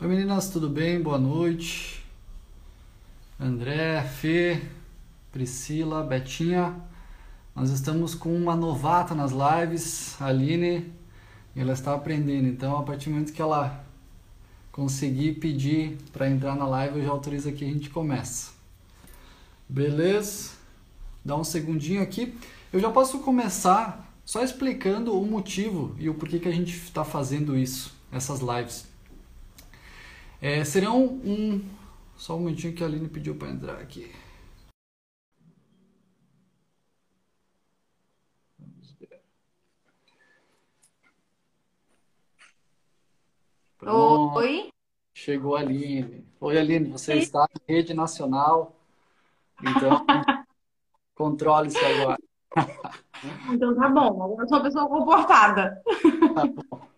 Oi meninas, tudo bem? Boa noite. André, Fê, Priscila, Betinha. Nós estamos com uma novata nas lives, a Aline, ela está aprendendo. Então, a partir do momento que ela conseguir pedir para entrar na live, eu já autorizo aqui a gente começa. Beleza? Dá um segundinho aqui. Eu já posso começar só explicando o motivo e o porquê que a gente está fazendo isso, essas lives. É, serão um. Só um momentinho que a Aline pediu para entrar aqui. Vamos ver. Pronto. Oi? Chegou a Aline. Oi, Aline, você Oi. está em rede nacional, então controle-se agora. Então tá bom, agora eu sou uma pessoa comportada. Tá bom.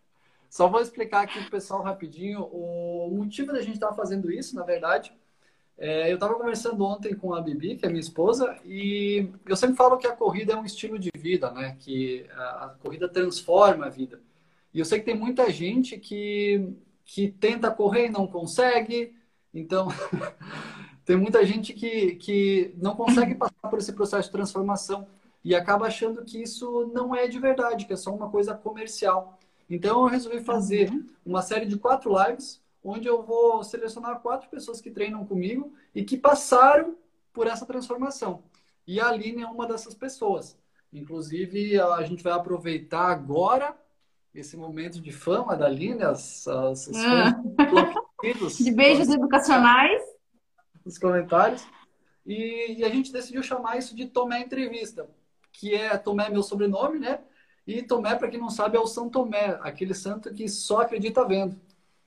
Só vou explicar aqui pro pessoal rapidinho o motivo da gente estar tá fazendo isso, na verdade. É, eu estava conversando ontem com a Bibi, que é minha esposa, e eu sempre falo que a corrida é um estilo de vida, né? Que a, a corrida transforma a vida. E eu sei que tem muita gente que, que tenta correr e não consegue, então tem muita gente que, que não consegue passar por esse processo de transformação e acaba achando que isso não é de verdade, que é só uma coisa comercial. Então eu resolvi fazer uhum. uma série de quatro lives, onde eu vou selecionar quatro pessoas que treinam comigo e que passaram por essa transformação. E a Aline é uma dessas pessoas. Inclusive, a gente vai aproveitar agora esse momento de fama da Aline, as, as, os ah. de beijos educacionais. Nos comentários. E, e, a gente decidiu chamar isso de Tomé Entrevista, que é Tomé meu sobrenome, né? E Tomé, para quem não sabe, é o São Tomé, aquele santo que só acredita vendo.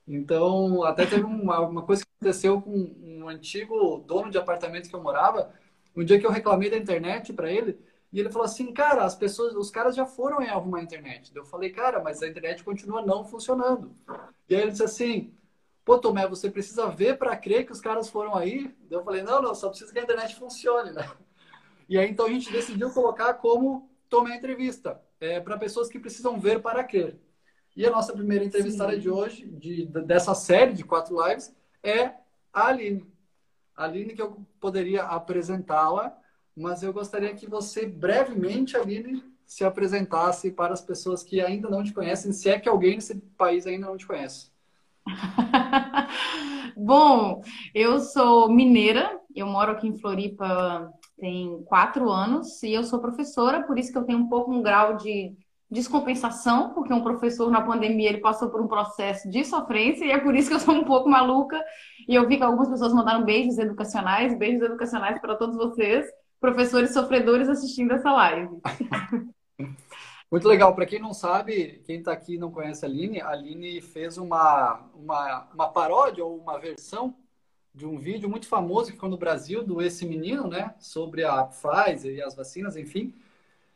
Então, até teve uma, uma coisa que aconteceu com um antigo dono de apartamento que eu morava. Um dia que eu reclamei da internet para ele, e ele falou assim, cara, as pessoas, os caras já foram em arrumar a internet. Eu falei, cara, mas a internet continua não funcionando. E aí ele disse assim, pô, Tomé, você precisa ver para crer que os caras foram aí? Eu falei, não, não, só precisa que a internet funcione, né? E aí então a gente decidiu colocar como Tomé Entrevista é, para pessoas que precisam ver para crer. E a nossa primeira entrevistada Sim. de hoje, de, dessa série de quatro lives, é a Aline. A Aline, que eu poderia apresentá-la, mas eu gostaria que você brevemente, Aline, se apresentasse para as pessoas que ainda não te conhecem, se é que alguém nesse país ainda não te conhece. Bom, eu sou mineira, eu moro aqui em Floripa tem quatro anos e eu sou professora, por isso que eu tenho um pouco um grau de descompensação, porque um professor na pandemia ele passou por um processo de sofrência e é por isso que eu sou um pouco maluca. E eu vi que algumas pessoas mandaram beijos educacionais, beijos educacionais para todos vocês, professores sofredores assistindo essa live. Muito legal. Para quem não sabe, quem está aqui e não conhece a Aline, a Aline fez uma, uma, uma paródia ou uma versão de um vídeo muito famoso que foi no Brasil, do Esse Menino, né? Sobre a Pfizer e as vacinas, enfim.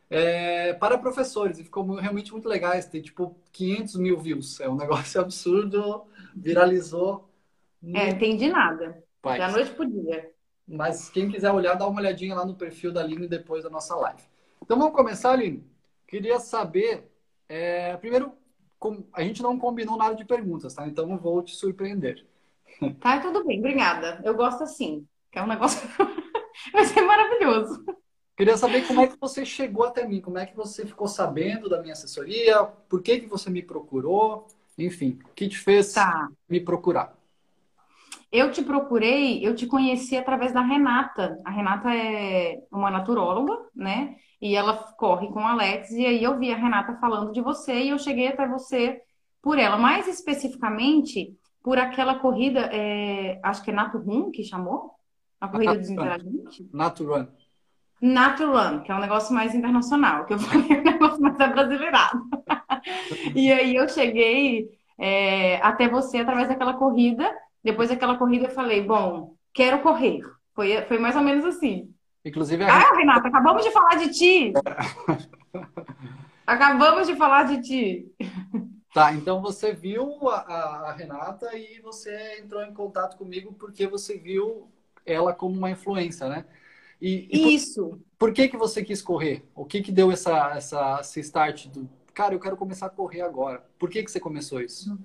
É, para professores. E ficou realmente muito legal. Tem, tipo, 500 mil views. É um negócio absurdo. Viralizou. É, de nada. País. Da noite pro dia. Mas quem quiser olhar, dá uma olhadinha lá no perfil da Aline depois da nossa live. Então vamos começar, Aline. Queria saber... É, primeiro, a gente não combinou nada de perguntas, tá? Então eu vou te surpreender. Tá, tudo bem, obrigada. Eu gosto assim, que é um negócio. Vai ser maravilhoso. Queria saber como é que você chegou até mim, como é que você ficou sabendo da minha assessoria, por que, que você me procurou, enfim, o que te fez tá. me procurar? Eu te procurei, eu te conheci através da Renata. A Renata é uma naturóloga, né? E ela corre com o Alex, e aí eu vi a Renata falando de você e eu cheguei até você por ela. Mais especificamente, por aquela corrida, é, acho que é Nato Run que chamou? A corrida dos inteligentes? Nato Run. Nato Run, que é um negócio mais internacional, que eu falei um negócio mais brasileirado. e aí eu cheguei é, até você através daquela corrida. Depois daquela corrida eu falei, bom, quero correr. Foi, foi mais ou menos assim. Inclusive a... Ah, Renata, acabamos de falar de ti! acabamos de falar de ti. Tá, então você viu a, a, Renata e você entrou em contato comigo porque você viu ela como uma influência, né? E, e Isso. Por, por, que que você quis correr? O que que deu essa, essa, esse start do... Cara, eu quero começar a correr agora. Por que que você começou isso?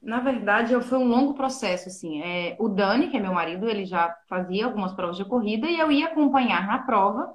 Na verdade, foi um longo processo, assim. É, o Dani, que é meu marido, ele já fazia algumas provas de corrida e eu ia acompanhar na prova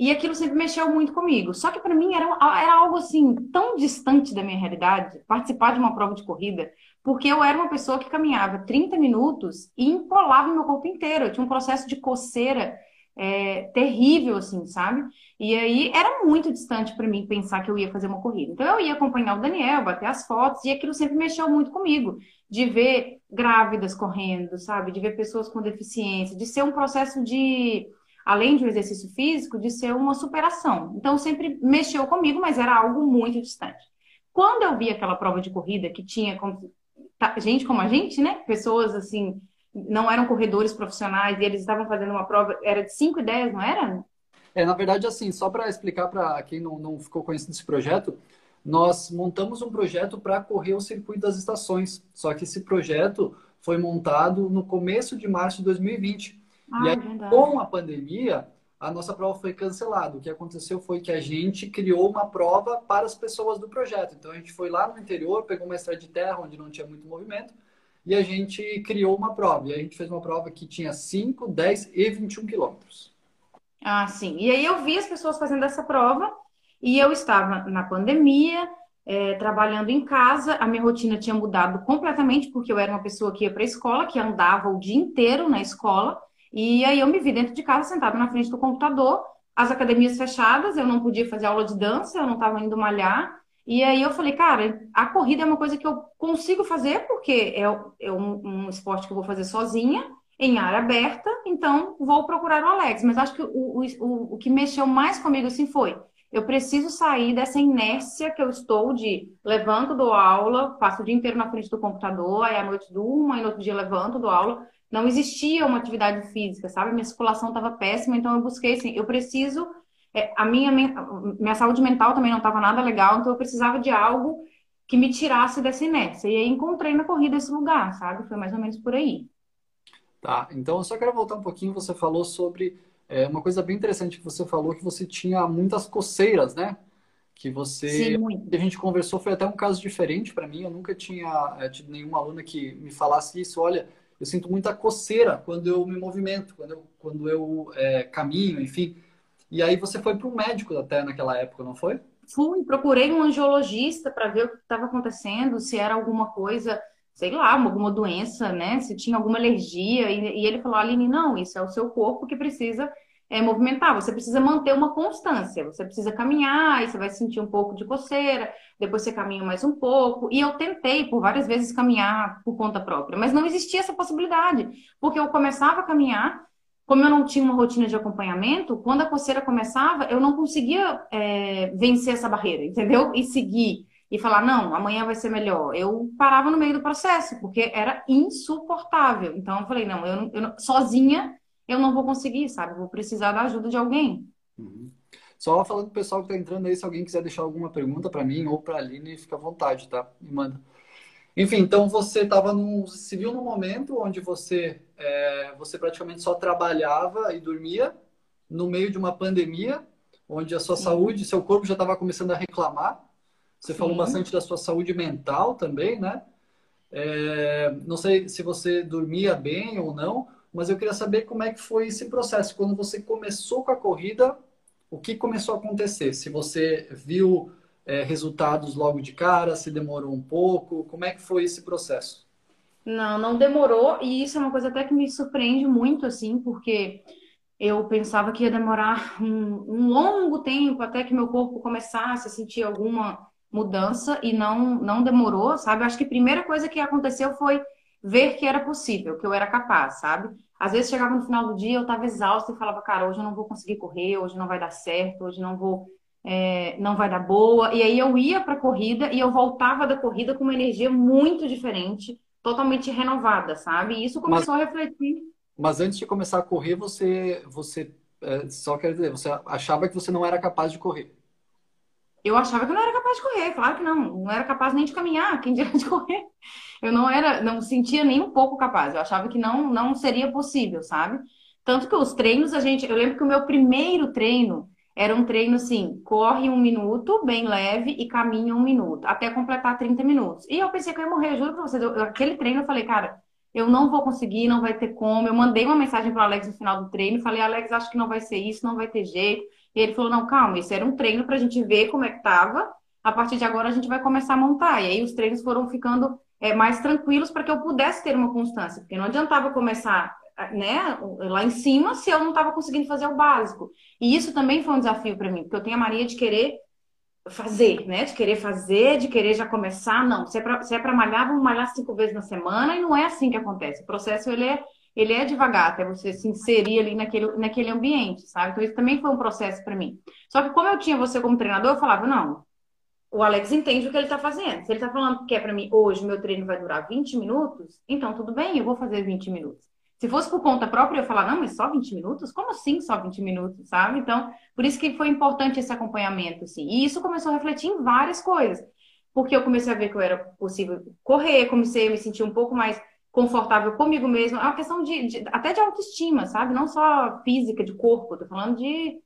e aquilo sempre mexeu muito comigo. Só que para mim era, era algo, assim, tão distante da minha realidade, participar de uma prova de corrida, porque eu era uma pessoa que caminhava 30 minutos e empolava meu corpo inteiro. Eu tinha um processo de coceira é, terrível, assim, sabe? E aí era muito distante para mim pensar que eu ia fazer uma corrida. Então eu ia acompanhar o Daniel, bater as fotos, e aquilo sempre mexeu muito comigo, de ver grávidas correndo, sabe? De ver pessoas com deficiência, de ser um processo de, além de um exercício físico, de ser uma superação. Então sempre mexeu comigo, mas era algo muito distante. Quando eu vi aquela prova de corrida que tinha tá, gente como a gente, né? Pessoas assim não eram corredores profissionais e eles estavam fazendo uma prova, era de 5 e 10, não era? É, na verdade, assim, só para explicar para quem não, não ficou conhecendo esse projeto, nós montamos um projeto para correr o circuito das estações. Só que esse projeto foi montado no começo de março de 2020. Ah, e aí, com a pandemia, a nossa prova foi cancelada. O que aconteceu foi que a gente criou uma prova para as pessoas do projeto. Então a gente foi lá no interior, pegou uma estrada de terra onde não tinha muito movimento e a gente criou uma prova. E a gente fez uma prova que tinha 5, 10 e 21 quilômetros. Ah, sim. E aí eu vi as pessoas fazendo essa prova e eu estava na pandemia, é, trabalhando em casa. A minha rotina tinha mudado completamente porque eu era uma pessoa que ia para a escola, que andava o dia inteiro na escola. E aí eu me vi dentro de casa, sentada na frente do computador, as academias fechadas, eu não podia fazer aula de dança, eu não estava indo malhar. E aí eu falei, cara, a corrida é uma coisa que eu consigo fazer, porque é, é um, um, esporte que eu vou fazer sozinha, em área aberta, então vou procurar o Alex. Mas acho que o, o, o que mexeu mais comigo assim foi, eu preciso sair dessa inércia que eu estou de levanto, dou aula, passo o dia inteiro na frente do computador, aí à noite durmo, aí no outro dia levanto, dou aula. Não existia uma atividade física, sabe? Minha circulação estava péssima, então eu busquei assim, eu preciso é, a minha, minha saúde mental também não estava nada legal, então eu precisava de algo que me tirasse dessa inércia. E aí encontrei na corrida esse lugar, sabe? Foi mais ou menos por aí. Tá, então eu só quero voltar um pouquinho. Você falou sobre é, uma coisa bem interessante que você falou, que você tinha muitas coceiras, né? Que você. Sim, muito. a gente conversou, foi até um caso diferente para mim. Eu nunca tinha é, tido nenhuma aluna que me falasse isso. Olha, eu sinto muita coceira quando eu me movimento, quando eu, quando eu é, caminho, enfim. E aí você foi para um médico até naquela época, não foi? Fui, procurei um angiologista para ver o que estava acontecendo, se era alguma coisa, sei lá, alguma doença, né? Se tinha alguma alergia. E, e ele falou, Aline, não, isso é o seu corpo que precisa é, movimentar. Você precisa manter uma constância. Você precisa caminhar, aí você vai sentir um pouco de coceira, depois você caminha mais um pouco. E eu tentei por várias vezes caminhar por conta própria, mas não existia essa possibilidade, porque eu começava a caminhar como eu não tinha uma rotina de acompanhamento, quando a coceira começava, eu não conseguia é, vencer essa barreira, entendeu? E seguir e falar, não, amanhã vai ser melhor. Eu parava no meio do processo, porque era insuportável. Então eu falei, não, eu, eu sozinha eu não vou conseguir, sabe? vou precisar da ajuda de alguém. Uhum. Só falando pro pessoal que está entrando aí, se alguém quiser deixar alguma pergunta para mim ou para a Aline, fica à vontade, tá? Me manda. Enfim, então você estava num, se viu num momento onde você, é, você praticamente só trabalhava e dormia no meio de uma pandemia, onde a sua Sim. saúde, seu corpo já estava começando a reclamar. Você Sim. falou bastante da sua saúde mental também, né? É, não sei se você dormia bem ou não, mas eu queria saber como é que foi esse processo. Quando você começou com a corrida, o que começou a acontecer? Se você viu é, resultados logo de cara? Se demorou um pouco? Como é que foi esse processo? Não, não demorou, e isso é uma coisa até que me surpreende muito, assim, porque eu pensava que ia demorar um, um longo tempo até que meu corpo começasse a sentir alguma mudança e não, não demorou, sabe? Acho que a primeira coisa que aconteceu foi ver que era possível, que eu era capaz, sabe? Às vezes chegava no final do dia, eu estava exausta e falava, cara, hoje eu não vou conseguir correr, hoje não vai dar certo, hoje não vou é, não vai dar boa. E aí eu ia para a corrida e eu voltava da corrida com uma energia muito diferente, totalmente renovada, sabe? E isso começou mas, a refletir. Mas antes de começar a correr, você, você é, só quer dizer, você achava que você não era capaz de correr? Eu achava que eu não era capaz de correr, claro que não. Não era capaz nem de caminhar, quem dirá de correr. Eu não era, não sentia nem um pouco capaz. Eu achava que não, não seria possível, sabe? Tanto que os treinos a gente, eu lembro que o meu primeiro treino era um treino assim, corre um minuto, bem leve, e caminha um minuto, até completar 30 minutos. E eu pensei que eu ia morrer, juro pra vocês. Eu, aquele treino eu falei, cara, eu não vou conseguir, não vai ter como. Eu mandei uma mensagem para o Alex no final do treino, falei, Alex, acho que não vai ser isso, não vai ter jeito. E ele falou, não, calma, isso era um treino para a gente ver como é que tava. A partir de agora a gente vai começar a montar. E aí os treinos foram ficando é, mais tranquilos para que eu pudesse ter uma constância, porque não adiantava começar né, lá em cima se eu não estava conseguindo fazer o básico. E isso também foi um desafio para mim, porque eu tenho a mania de querer fazer, né? De querer fazer, de querer já começar. Não, se é para é malhar, vamos malhar cinco vezes na semana e não é assim que acontece. O processo ele é, ele é devagar até você se inserir ali naquele, naquele ambiente, sabe? Então isso também foi um processo para mim. Só que como eu tinha você como treinador, eu falava, não, o Alex entende o que ele está fazendo. Se ele está falando que é para mim, hoje meu treino vai durar 20 minutos, então tudo bem, eu vou fazer 20 minutos. Se fosse por conta própria, eu ia falar, não, mas só 20 minutos? Como assim só 20 minutos, sabe? Então, por isso que foi importante esse acompanhamento, assim. E isso começou a refletir em várias coisas. Porque eu comecei a ver que eu era possível correr, comecei a me sentir um pouco mais confortável comigo mesma. É uma questão de, de até de autoestima, sabe? Não só física, de corpo, tô falando de,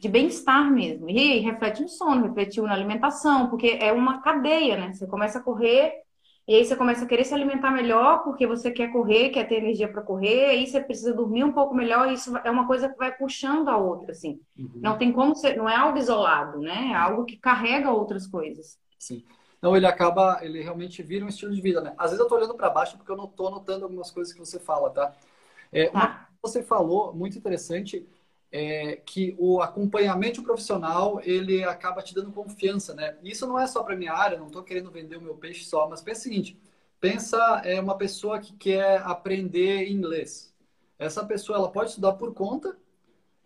de bem-estar mesmo. E aí, reflete no sono, refletiu na alimentação, porque é uma cadeia, né? Você começa a correr e aí você começa a querer se alimentar melhor porque você quer correr, quer ter energia para correr, aí você precisa dormir um pouco melhor, e isso é uma coisa que vai puxando a outra, assim. Uhum. Não tem como ser, não é algo isolado, né? É algo que carrega outras coisas. Sim. Não, ele acaba, ele realmente vira um estilo de vida, né? Às vezes eu tô olhando para baixo porque eu não tô notando algumas coisas que você fala, tá? É. Uma você falou, muito interessante, é, que o acompanhamento profissional ele acaba te dando confiança, né? Isso não é só para minha área, não estou querendo vender o meu peixe só, mas pensa o seguinte: pensa é uma pessoa que quer aprender inglês. Essa pessoa ela pode estudar por conta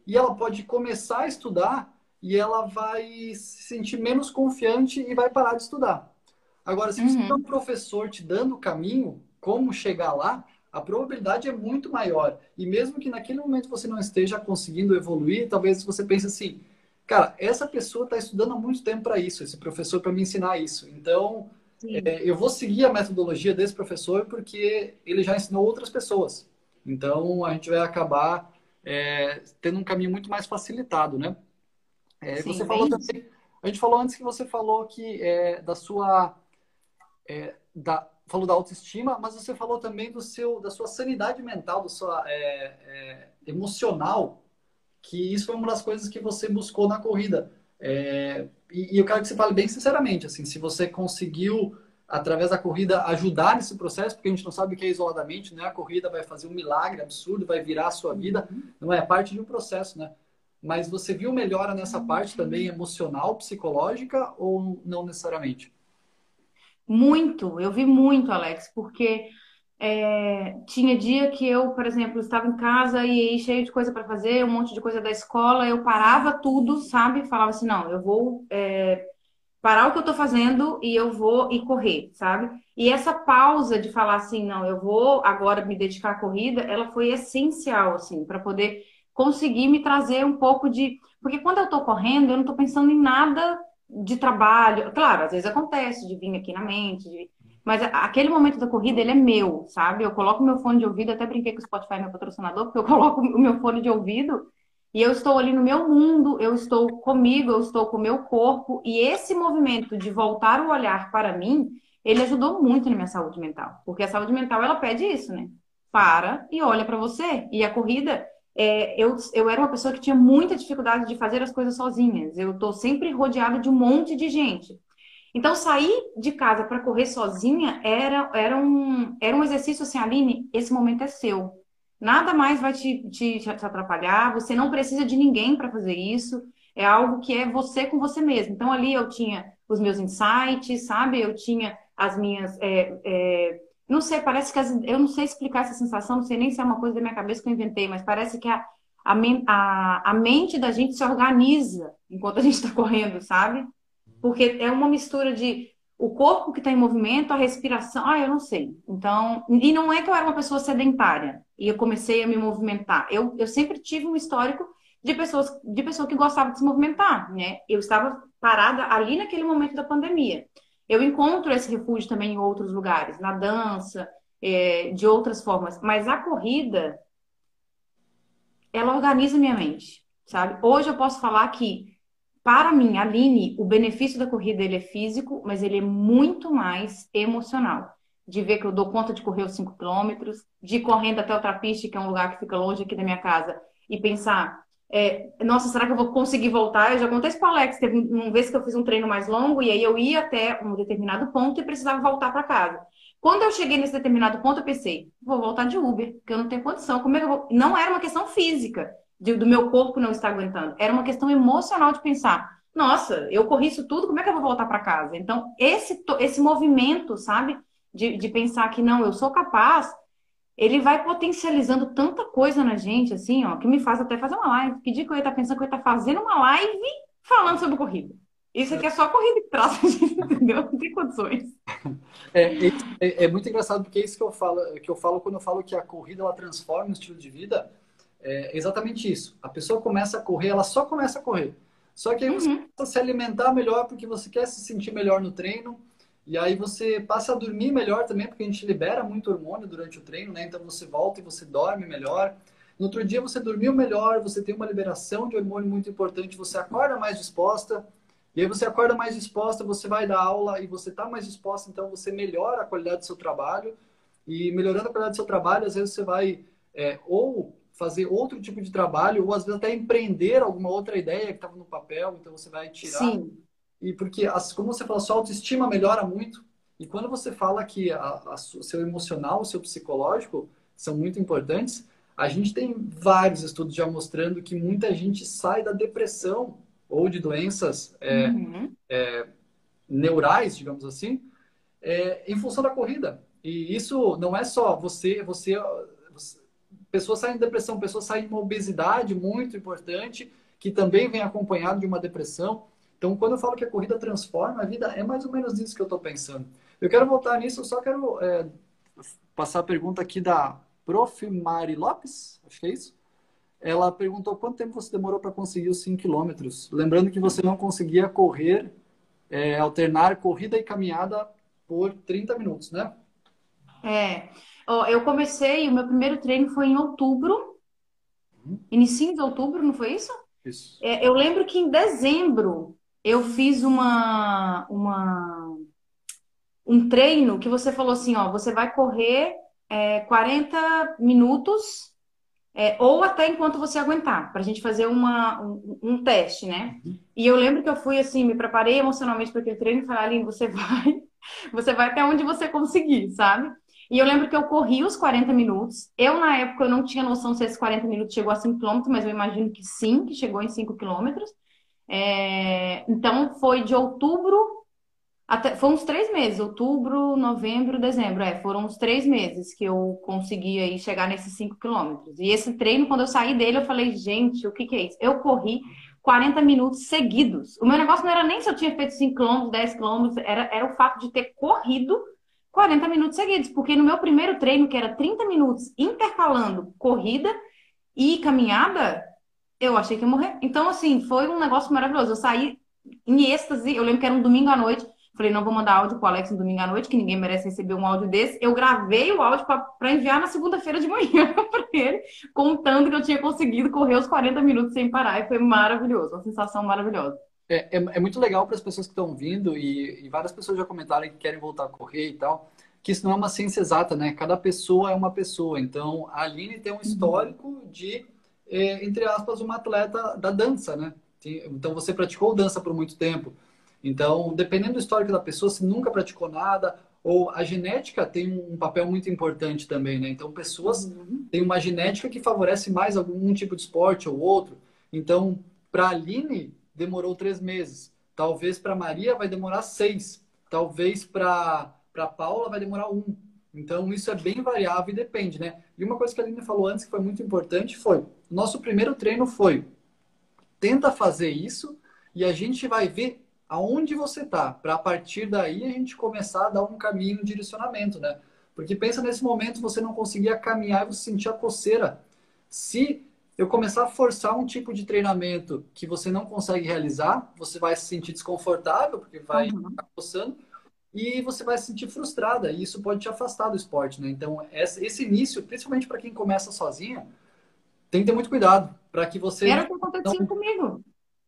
e ela pode começar a estudar e ela vai se sentir menos confiante e vai parar de estudar. Agora, se você uhum. tem um professor te dando o caminho, como chegar lá, a probabilidade é muito maior. E mesmo que naquele momento você não esteja conseguindo evoluir, talvez você pense assim, cara, essa pessoa está estudando há muito tempo para isso, esse professor para me ensinar isso. Então, é, eu vou seguir a metodologia desse professor porque ele já ensinou outras pessoas. Então, a gente vai acabar é, tendo um caminho muito mais facilitado, né? É, Sim, você falou também, a gente falou antes que você falou que é, da sua é, da falou da autoestima, mas você falou também do seu, da sua sanidade mental, da sua é, é, emocional, que isso foi uma das coisas que você buscou na corrida. É, e, e, eu quero que você fale bem sinceramente, assim, se você conseguiu através da corrida ajudar nesse processo, porque a gente não sabe o que é isoladamente, né? A corrida vai fazer um milagre absurdo, vai virar a sua vida, não é parte de um processo, né? Mas você viu melhora nessa parte também emocional, psicológica ou não necessariamente? Muito, eu vi muito, Alex, porque é, tinha dia que eu, por exemplo, estava em casa e cheio de coisa para fazer, um monte de coisa da escola, eu parava tudo, sabe? Falava assim, não, eu vou é, parar o que eu estou fazendo e eu vou e correr, sabe? E essa pausa de falar assim, não, eu vou agora me dedicar à corrida, ela foi essencial, assim, para poder conseguir me trazer um pouco de. Porque quando eu estou correndo, eu não estou pensando em nada de trabalho. Claro, às vezes acontece de vir aqui na mente, de... mas aquele momento da corrida, ele é meu, sabe? Eu coloco meu fone de ouvido, até brinquei com o Spotify, meu patrocinador, porque eu coloco o meu fone de ouvido e eu estou ali no meu mundo, eu estou comigo, eu estou com o meu corpo, e esse movimento de voltar o olhar para mim, ele ajudou muito na minha saúde mental, porque a saúde mental, ela pede isso, né? Para e olha para você. E a corrida, é, eu, eu era uma pessoa que tinha muita dificuldade de fazer as coisas sozinhas. Eu estou sempre rodeada de um monte de gente. Então, sair de casa para correr sozinha era, era, um, era um exercício assim, Aline, esse momento é seu. Nada mais vai te, te, te atrapalhar, você não precisa de ninguém para fazer isso. É algo que é você com você mesmo. Então, ali eu tinha os meus insights, sabe? Eu tinha as minhas. É, é, não sei, parece que as, eu não sei explicar essa sensação, não sei nem se é uma coisa da minha cabeça que eu inventei, mas parece que a, a, a, a mente da gente se organiza enquanto a gente está correndo, sabe? Porque é uma mistura de o corpo que está em movimento, a respiração, ah, eu não sei. Então, e não é que eu era uma pessoa sedentária e eu comecei a me movimentar. Eu, eu sempre tive um histórico de pessoas de pessoa que gostava de se movimentar, né? Eu estava parada ali naquele momento da pandemia. Eu encontro esse refúgio também em outros lugares, na dança, é, de outras formas. Mas a corrida, ela organiza minha mente. sabe? Hoje eu posso falar que, para mim, Aline, o benefício da corrida ele é físico, mas ele é muito mais emocional. De ver que eu dou conta de correr os 5 quilômetros, de ir correndo até o Trapiche, que é um lugar que fica longe aqui da minha casa, e pensar, é, nossa, será que eu vou conseguir voltar? Eu já contei isso para Alex, teve uma vez que eu fiz um treino mais longo, e aí eu ia até um determinado ponto e precisava voltar para casa. Quando eu cheguei nesse determinado ponto, eu pensei, vou voltar de Uber, porque eu não tenho condição. Como é que eu vou? Não era uma questão física, de, do meu corpo não estar aguentando. Era uma questão emocional de pensar, nossa, eu corri isso tudo, como é que eu vou voltar para casa? Então, esse, esse movimento, sabe, de, de pensar que não, eu sou capaz, ele vai potencializando tanta coisa na gente, assim, ó, que me faz até fazer uma live. Que dia que eu ia estar pensando que eu ia estar fazendo uma live falando sobre corrida? Isso aqui é só corrida que traz, entendeu? Não tem condições. É, é, é, muito engraçado porque é isso que eu falo, que eu falo quando eu falo que a corrida ela transforma o estilo de vida. É exatamente isso. A pessoa começa a correr, ela só começa a correr. Só que aí você uhum. começa a se alimentar melhor porque você quer se sentir melhor no treino. E aí você passa a dormir melhor também, porque a gente libera muito hormônio durante o treino, né? Então você volta e você dorme melhor. No outro dia você dormiu melhor, você tem uma liberação de hormônio muito importante, você acorda mais disposta. E aí você acorda mais disposta, você vai dar aula e você está mais disposta, então você melhora a qualidade do seu trabalho. E melhorando a qualidade do seu trabalho, às vezes você vai é, ou fazer outro tipo de trabalho, ou às vezes até empreender alguma outra ideia que estava no papel, então você vai tirar. Sim. E porque, as, como você falou, a sua autoestima melhora muito. E quando você fala que o seu emocional, o seu psicológico são muito importantes, a gente tem vários estudos já mostrando que muita gente sai da depressão ou de doenças é, uhum. é, neurais, digamos assim, é, em função da corrida. E isso não é só você, você, você pessoas saem de depressão, pessoas saem de uma obesidade muito importante, que também vem acompanhado de uma depressão. Então, quando eu falo que a corrida transforma a vida, é mais ou menos isso que eu estou pensando. Eu quero voltar nisso, eu só quero é, passar a pergunta aqui da Prof. Mari Lopes, acho que é isso. Ela perguntou quanto tempo você demorou para conseguir os 5 quilômetros. Lembrando que você não conseguia correr, é, alternar corrida e caminhada por 30 minutos, né? É. eu comecei, o meu primeiro treino foi em outubro. Início de outubro, não foi isso? Isso. É, eu lembro que em dezembro eu fiz uma, uma um treino que você falou assim, ó, você vai correr é, 40 minutos é, ou até enquanto você aguentar, para a gente fazer uma, um, um, teste, né? E eu lembro que eu fui assim, me preparei emocionalmente para aquele treino e falei, Aline, você vai, você vai até onde você conseguir, sabe? E eu lembro que eu corri os 40 minutos. Eu, na época, eu não tinha noção se esses 40 minutos chegou a 5 km, mas eu imagino que sim, que chegou em 5 km. É... Então, foi de outubro até, foi uns três meses, outubro, novembro, dezembro. É, foram uns três meses que eu consegui aí chegar nesses 5 quilômetros. E esse treino, quando eu saí dele, eu falei, gente, o que, que é isso? Eu corri 40 minutos seguidos. O meu negócio não era nem se eu tinha feito 5 quilômetros, 10 quilômetros, era, era o fato de ter corrido 40 minutos seguidos. Porque no meu primeiro treino, que era 30 minutos intercalando corrida e caminhada, eu achei que ia morrer. Então, assim, foi um negócio maravilhoso. Eu saí em êxtase, eu lembro que era um domingo à noite Falei, não vou mandar áudio pro Alex no domingo à noite, que ninguém merece receber um áudio desse. Eu gravei o áudio para enviar na segunda-feira de manhã para ele, contando que eu tinha conseguido correr os 40 minutos sem parar. E foi maravilhoso, uma sensação maravilhosa. É, é, é muito legal para as pessoas que estão vindo, e, e várias pessoas já comentaram que querem voltar a correr e tal, que isso não é uma ciência exata, né? Cada pessoa é uma pessoa. Então, a Aline tem um histórico uhum. de, é, entre aspas, uma atleta da dança, né? Então, você praticou dança por muito tempo. Então, dependendo do histórico da pessoa, se nunca praticou nada, ou a genética tem um papel muito importante também, né? Então, pessoas uhum. têm uma genética que favorece mais algum tipo de esporte ou outro. Então, para a Aline, demorou três meses. Talvez para Maria vai demorar seis. Talvez para Paula vai demorar um. Então, isso é bem variável e depende, né? E uma coisa que a Aline falou antes que foi muito importante foi: nosso primeiro treino foi tenta fazer isso e a gente vai ver aonde você está, para a partir daí a gente começar a dar um caminho, um direcionamento, né? Porque pensa nesse momento você não conseguia caminhar e você sentir a coceira. Se eu começar a forçar um tipo de treinamento que você não consegue realizar, você vai se sentir desconfortável, porque vai uhum. ficar coçando, e você vai se sentir frustrada, e isso pode te afastar do esporte, né? Então, esse início, principalmente para quem começa sozinha, tem que ter muito cuidado para que você. Era o que acontecia não... comigo.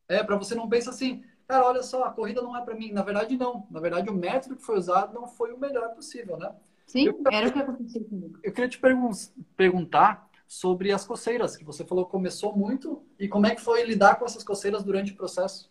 É, para você não pense assim, cara, olha só, a corrida não é para mim. Na verdade, não. Na verdade, o método que foi usado não foi o melhor possível, né? Sim, eu, era o que acontecia comigo. Eu queria te pergun perguntar sobre as coceiras, que você falou que começou muito, e como é que foi lidar com essas coceiras durante o processo?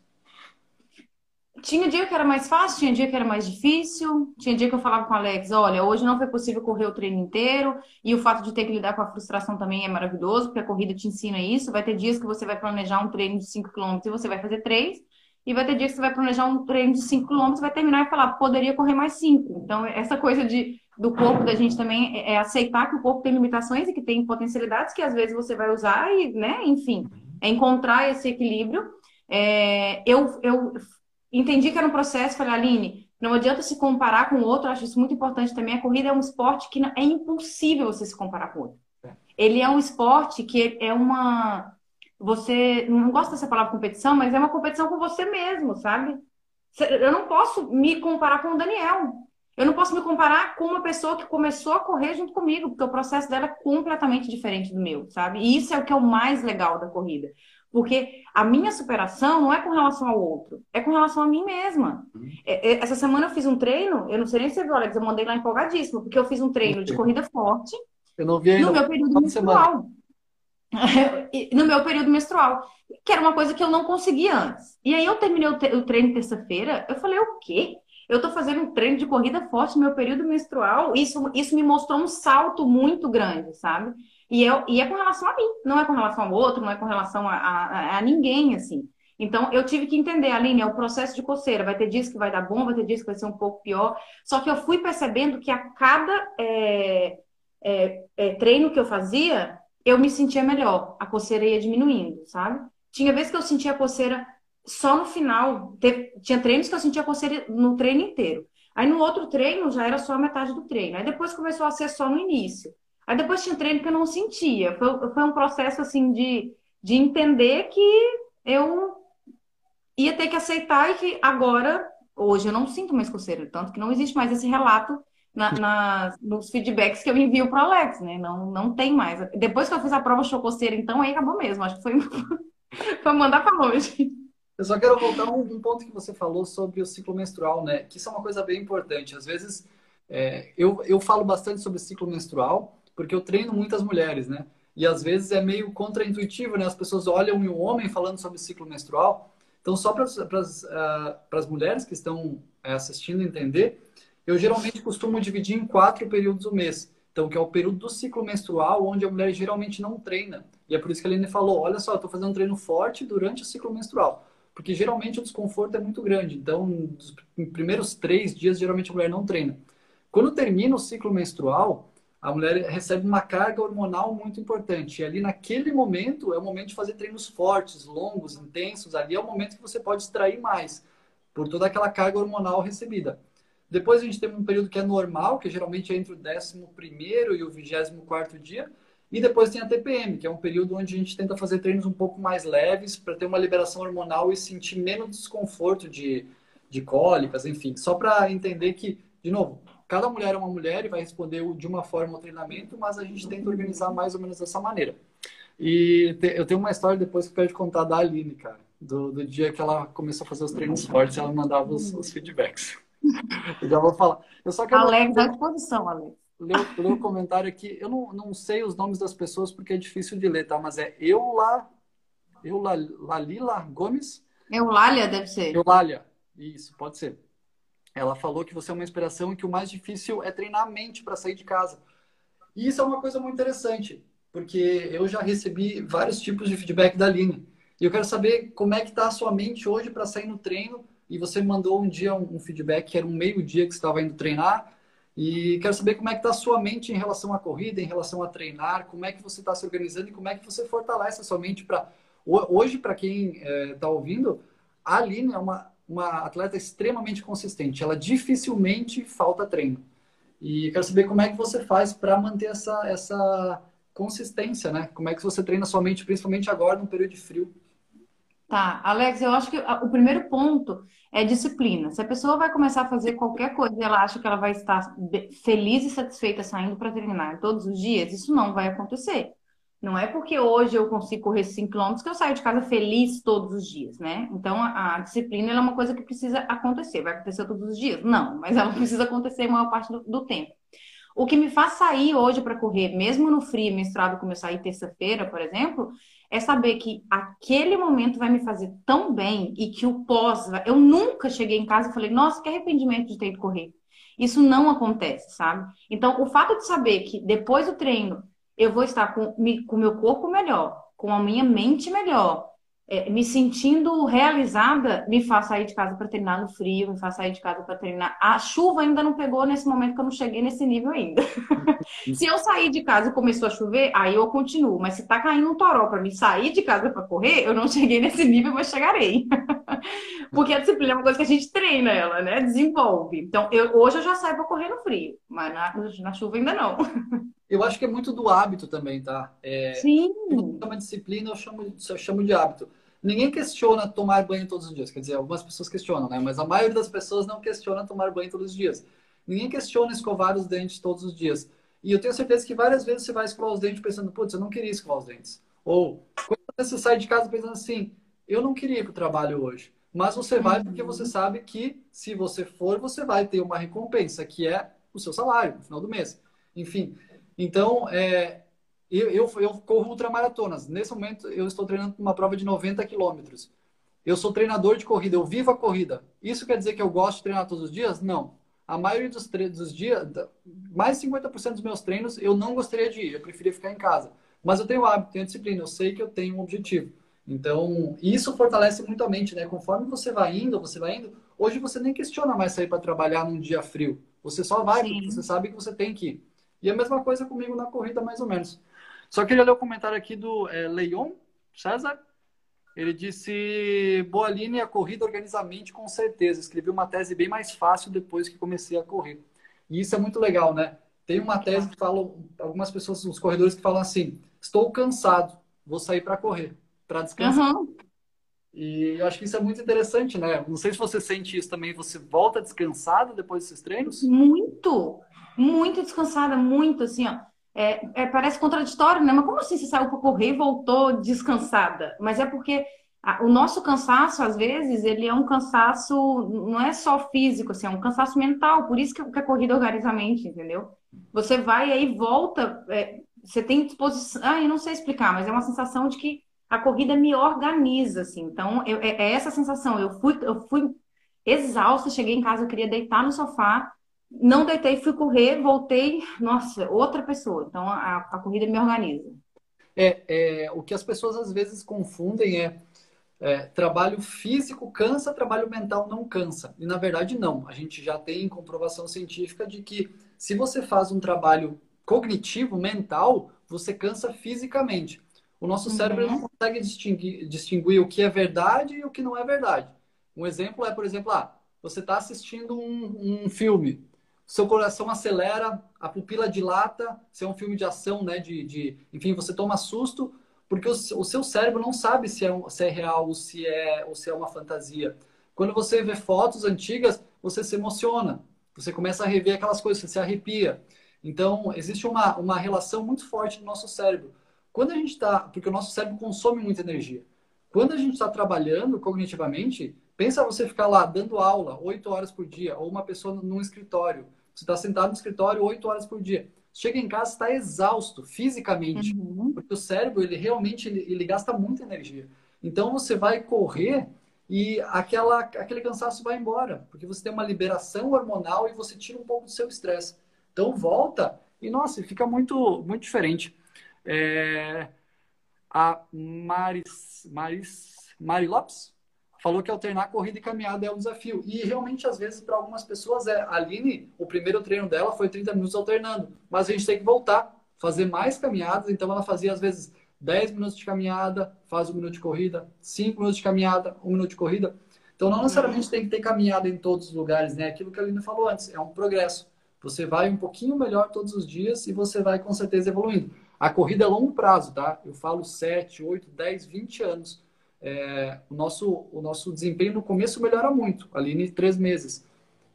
Tinha dia que era mais fácil, tinha dia que era mais difícil. Tinha dia que eu falava com o Alex: olha, hoje não foi possível correr o treino inteiro. E o fato de ter que lidar com a frustração também é maravilhoso, porque a corrida te ensina isso. Vai ter dias que você vai planejar um treino de 5 km e você vai fazer 3. E vai ter dias que você vai planejar um treino de 5 km e vai terminar e falar: poderia correr mais 5. Então, essa coisa de do corpo da gente também é, é aceitar que o corpo tem limitações e que tem potencialidades que às vezes você vai usar e, né, enfim, é encontrar esse equilíbrio. É, eu, eu entendi que era um processo, falei, Aline, não adianta se comparar com o outro, acho isso muito importante também. A corrida é um esporte que é impossível você se comparar com o outro. Ele é um esporte que é uma. Você. Não gosto dessa palavra competição, mas é uma competição com você mesmo, sabe? Eu não posso me comparar com o Daniel. Eu não posso me comparar com uma pessoa que começou a correr junto comigo, porque o processo dela é completamente diferente do meu, sabe? E isso é o que é o mais legal da corrida. Porque a minha superação não é com relação ao outro, é com relação a mim mesma. Uhum. É, é, essa semana eu fiz um treino, eu não sei nem se você viu, Alex, eu mandei lá empolgadíssimo, porque eu fiz um treino de corrida forte eu não vi ainda no meu período menstrual. no meu período menstrual, que era uma coisa que eu não conseguia antes. E aí eu terminei o treino terça-feira, eu falei, o quê? eu estou fazendo um treino de corrida forte no meu período menstrual, isso, isso me mostrou um salto muito grande, sabe? E, eu, e é com relação a mim, não é com relação ao outro, não é com relação a, a, a ninguém, assim. Então, eu tive que entender, Aline, é o processo de coceira. Vai ter dias que vai dar bom, vai ter dias que vai ser um pouco pior. Só que eu fui percebendo que a cada é, é, é, treino que eu fazia, eu me sentia melhor. A coceira ia diminuindo, sabe? Tinha vezes que eu sentia a coceira só no final. Tinha treinos que eu sentia coceira no treino inteiro. Aí no outro treino já era só a metade do treino. Aí depois começou a ser só no início. Aí depois tinha treino que eu não sentia. Foi, foi um processo assim de, de entender que eu ia ter que aceitar e que agora, hoje, eu não sinto mais coceira. Tanto que não existe mais esse relato na, na, nos feedbacks que eu envio para o Alex, né? Não, não tem mais. Depois que eu fiz a prova show coceira, então aí acabou mesmo. Acho que foi, foi mandar para longe. Eu só quero voltar um, um, ponto que você falou sobre o ciclo menstrual, né? Que isso é uma coisa bem importante. Às vezes, é, eu, eu falo bastante sobre ciclo menstrual porque eu treino muitas mulheres, né? E às vezes é meio contraintuitivo, né? As pessoas olham um homem falando sobre ciclo menstrual. Então, só para as uh, mulheres que estão uh, assistindo entender, eu geralmente costumo dividir em quatro períodos do mês. Então, que é o período do ciclo menstrual, onde a mulher geralmente não treina. E é por isso que a Aline falou: olha só, eu estou fazendo um treino forte durante o ciclo menstrual porque geralmente o desconforto é muito grande. Então, nos primeiros três dias, geralmente a mulher não treina. Quando termina o ciclo menstrual, a mulher recebe uma carga hormonal muito importante. E ali, naquele momento, é o momento de fazer treinos fortes, longos, intensos. Ali é o momento que você pode extrair mais, por toda aquela carga hormonal recebida. Depois a gente tem um período que é normal, que geralmente é entre o 11 e o 24 dia, e depois tem a TPM, que é um período onde a gente tenta fazer treinos um pouco mais leves para ter uma liberação hormonal e sentir menos desconforto de, de cólicas, enfim. Só para entender que, de novo, cada mulher é uma mulher e vai responder de uma forma ao treinamento, mas a gente tenta organizar mais ou menos dessa maneira. E eu tenho uma história depois que eu quero te contar da Aline, cara. Do, do dia que ela começou a fazer os treinos fortes, ela mandava os, os feedbacks. Eu já vou falar. Eu só quero... Alex, à disposição, Alex ler, ler o comentário aqui. Eu não, não sei os nomes das pessoas porque é difícil de ler, tá? Mas é Eula, Eula Lalila Gomes. Eulália deve ser. Eulália, isso, pode ser. Ela falou que você é uma inspiração e que o mais difícil é treinar a mente para sair de casa. E isso é uma coisa muito interessante, porque eu já recebi vários tipos de feedback da Aline. E eu quero saber como é que está a sua mente hoje para sair no treino. E você mandou um dia um feedback que era um meio-dia que você estava indo treinar e quero saber como é que está a sua mente em relação à corrida, em relação a treinar, como é que você está se organizando e como é que você fortalece a sua mente para... Hoje, para quem está é, ouvindo, a Aline é uma, uma atleta extremamente consistente. Ela dificilmente falta treino. E quero saber como é que você faz para manter essa, essa consistência, né? Como é que você treina sua mente, principalmente agora, no período de frio. Tá, Alex, eu acho que o primeiro ponto é disciplina. Se a pessoa vai começar a fazer qualquer coisa e ela acha que ela vai estar feliz e satisfeita saindo para treinar todos os dias, isso não vai acontecer. Não é porque hoje eu consigo correr 5 km que eu saio de casa feliz todos os dias, né? Então a, a disciplina é uma coisa que precisa acontecer. Vai acontecer todos os dias? Não, mas ela precisa acontecer a maior parte do, do tempo. O que me faz sair hoje para correr, mesmo no frio, menstruado, como eu saí terça-feira, por exemplo, é saber que aquele momento vai me fazer tão bem e que o pós. Eu nunca cheguei em casa e falei, nossa, que arrependimento de ter ido correr. Isso não acontece, sabe? Então, o fato de saber que depois do treino eu vou estar com o meu corpo melhor, com a minha mente melhor, é, me sentindo realizada, me faz sair de casa para treinar no frio, me faz sair de casa para treinar. A chuva ainda não pegou nesse momento que eu não cheguei nesse nível ainda. se eu sair de casa e começou a chover, aí eu continuo. Mas se tá caindo um toró para me sair de casa para correr, eu não cheguei nesse nível, mas chegarei. Porque a disciplina é uma coisa que a gente treina ela, né? Desenvolve. Então, eu, hoje eu já saio para correr no frio, mas na, na chuva ainda não. Eu acho que é muito do hábito também, tá? É, Sim. Uma disciplina eu chamo, eu chamo de hábito. Ninguém questiona tomar banho todos os dias. Quer dizer, algumas pessoas questionam, né? Mas a maioria das pessoas não questiona tomar banho todos os dias. Ninguém questiona escovar os dentes todos os dias. E eu tenho certeza que várias vezes você vai escovar os dentes pensando, putz, eu não queria escovar os dentes. Ou quando você sai de casa pensando assim, eu não queria ir para o trabalho hoje. Mas você vai porque você uhum. sabe que se você for, você vai ter uma recompensa, que é o seu salário no final do mês. Enfim, então, é, eu, eu, eu corro ultramaratonas. Nesse momento, eu estou treinando uma prova de 90 quilômetros. Eu sou treinador de corrida, eu vivo a corrida. Isso quer dizer que eu gosto de treinar todos os dias? Não. A maioria dos, dos dias, mais de 50% dos meus treinos, eu não gostaria de ir, eu preferia ficar em casa. Mas eu tenho hábito, tenho disciplina, eu sei que eu tenho um objetivo. Então, isso fortalece muito a mente, né? Conforme você vai indo, você vai indo, hoje você nem questiona mais sair para trabalhar num dia frio. Você só vai, Sim. porque você sabe que você tem que ir. E a mesma coisa comigo na corrida, mais ou menos. Só queria ler o comentário aqui do é, Leon César. Ele disse: Boa linha, corrida organizamente, com certeza. Escrevi uma tese bem mais fácil depois que comecei a correr. E isso é muito legal, né? Tem uma tese que fala, algumas pessoas, os corredores que falam assim: Estou cansado, vou sair para correr, para descansar. Uhum. E eu acho que isso é muito interessante, né? Não sei se você sente isso também. Você volta descansado depois desses treinos? Muito! Muito descansada, muito assim, ó. É, é, parece contraditório, né? Mas como assim você saiu para correr e voltou descansada? Mas é porque a, o nosso cansaço, às vezes, ele é um cansaço, não é só físico, assim, é um cansaço mental. Por isso que, que a corrida organiza a mente, entendeu? Você vai aí volta, é, você tem disposição. Ah, eu não sei explicar, mas é uma sensação de que a corrida me organiza, assim. Então, eu, é, é essa sensação. Eu fui, eu fui exausta, cheguei em casa, eu queria deitar no sofá não deitei, fui correr, voltei, nossa, outra pessoa. Então a, a corrida me organiza. É, é, o que as pessoas às vezes confundem é, é, trabalho físico cansa, trabalho mental não cansa. E na verdade não. A gente já tem comprovação científica de que se você faz um trabalho cognitivo, mental, você cansa fisicamente. O nosso cérebro uhum. não consegue distinguir, distinguir o que é verdade e o que não é verdade. Um exemplo é, por exemplo, ah, você está assistindo um, um filme seu coração acelera, a pupila dilata, se é um filme de ação, né? De, de enfim, você toma susto, porque o, o seu cérebro não sabe se é, um, se é real ou se é, ou se é uma fantasia. Quando você vê fotos antigas, você se emociona, você começa a rever aquelas coisas, você se arrepia. Então, existe uma, uma relação muito forte no nosso cérebro. Quando a gente está. Porque o nosso cérebro consome muita energia. Quando a gente está trabalhando cognitivamente, pensa você ficar lá dando aula oito horas por dia, ou uma pessoa num escritório você está sentado no escritório oito horas por dia. Chega em casa, está exausto fisicamente, uhum. porque o cérebro ele realmente ele, ele gasta muita energia. Então você vai correr e aquela, aquele cansaço vai embora, porque você tem uma liberação hormonal e você tira um pouco do seu estresse. Então volta e nossa, fica muito muito diferente. É... A Maris, Maris, Mari Lopes falou que alternar corrida e caminhada é um desafio. E realmente, às vezes, para algumas pessoas, é. A Aline, o primeiro treino dela foi 30 minutos alternando. Mas a gente tem que voltar, fazer mais caminhadas. Então, ela fazia, às vezes, 10 minutos de caminhada, faz um minuto de corrida, 5 minutos de caminhada, um minuto de corrida. Então, não necessariamente tem que ter caminhada em todos os lugares, né? Aquilo que a Aline falou antes, é um progresso. Você vai um pouquinho melhor todos os dias e você vai com certeza evoluindo. A corrida é longo prazo, tá? Eu falo 7, 8, 10, 20 anos é, o, nosso, o nosso desempenho no começo melhora muito, ali em três meses.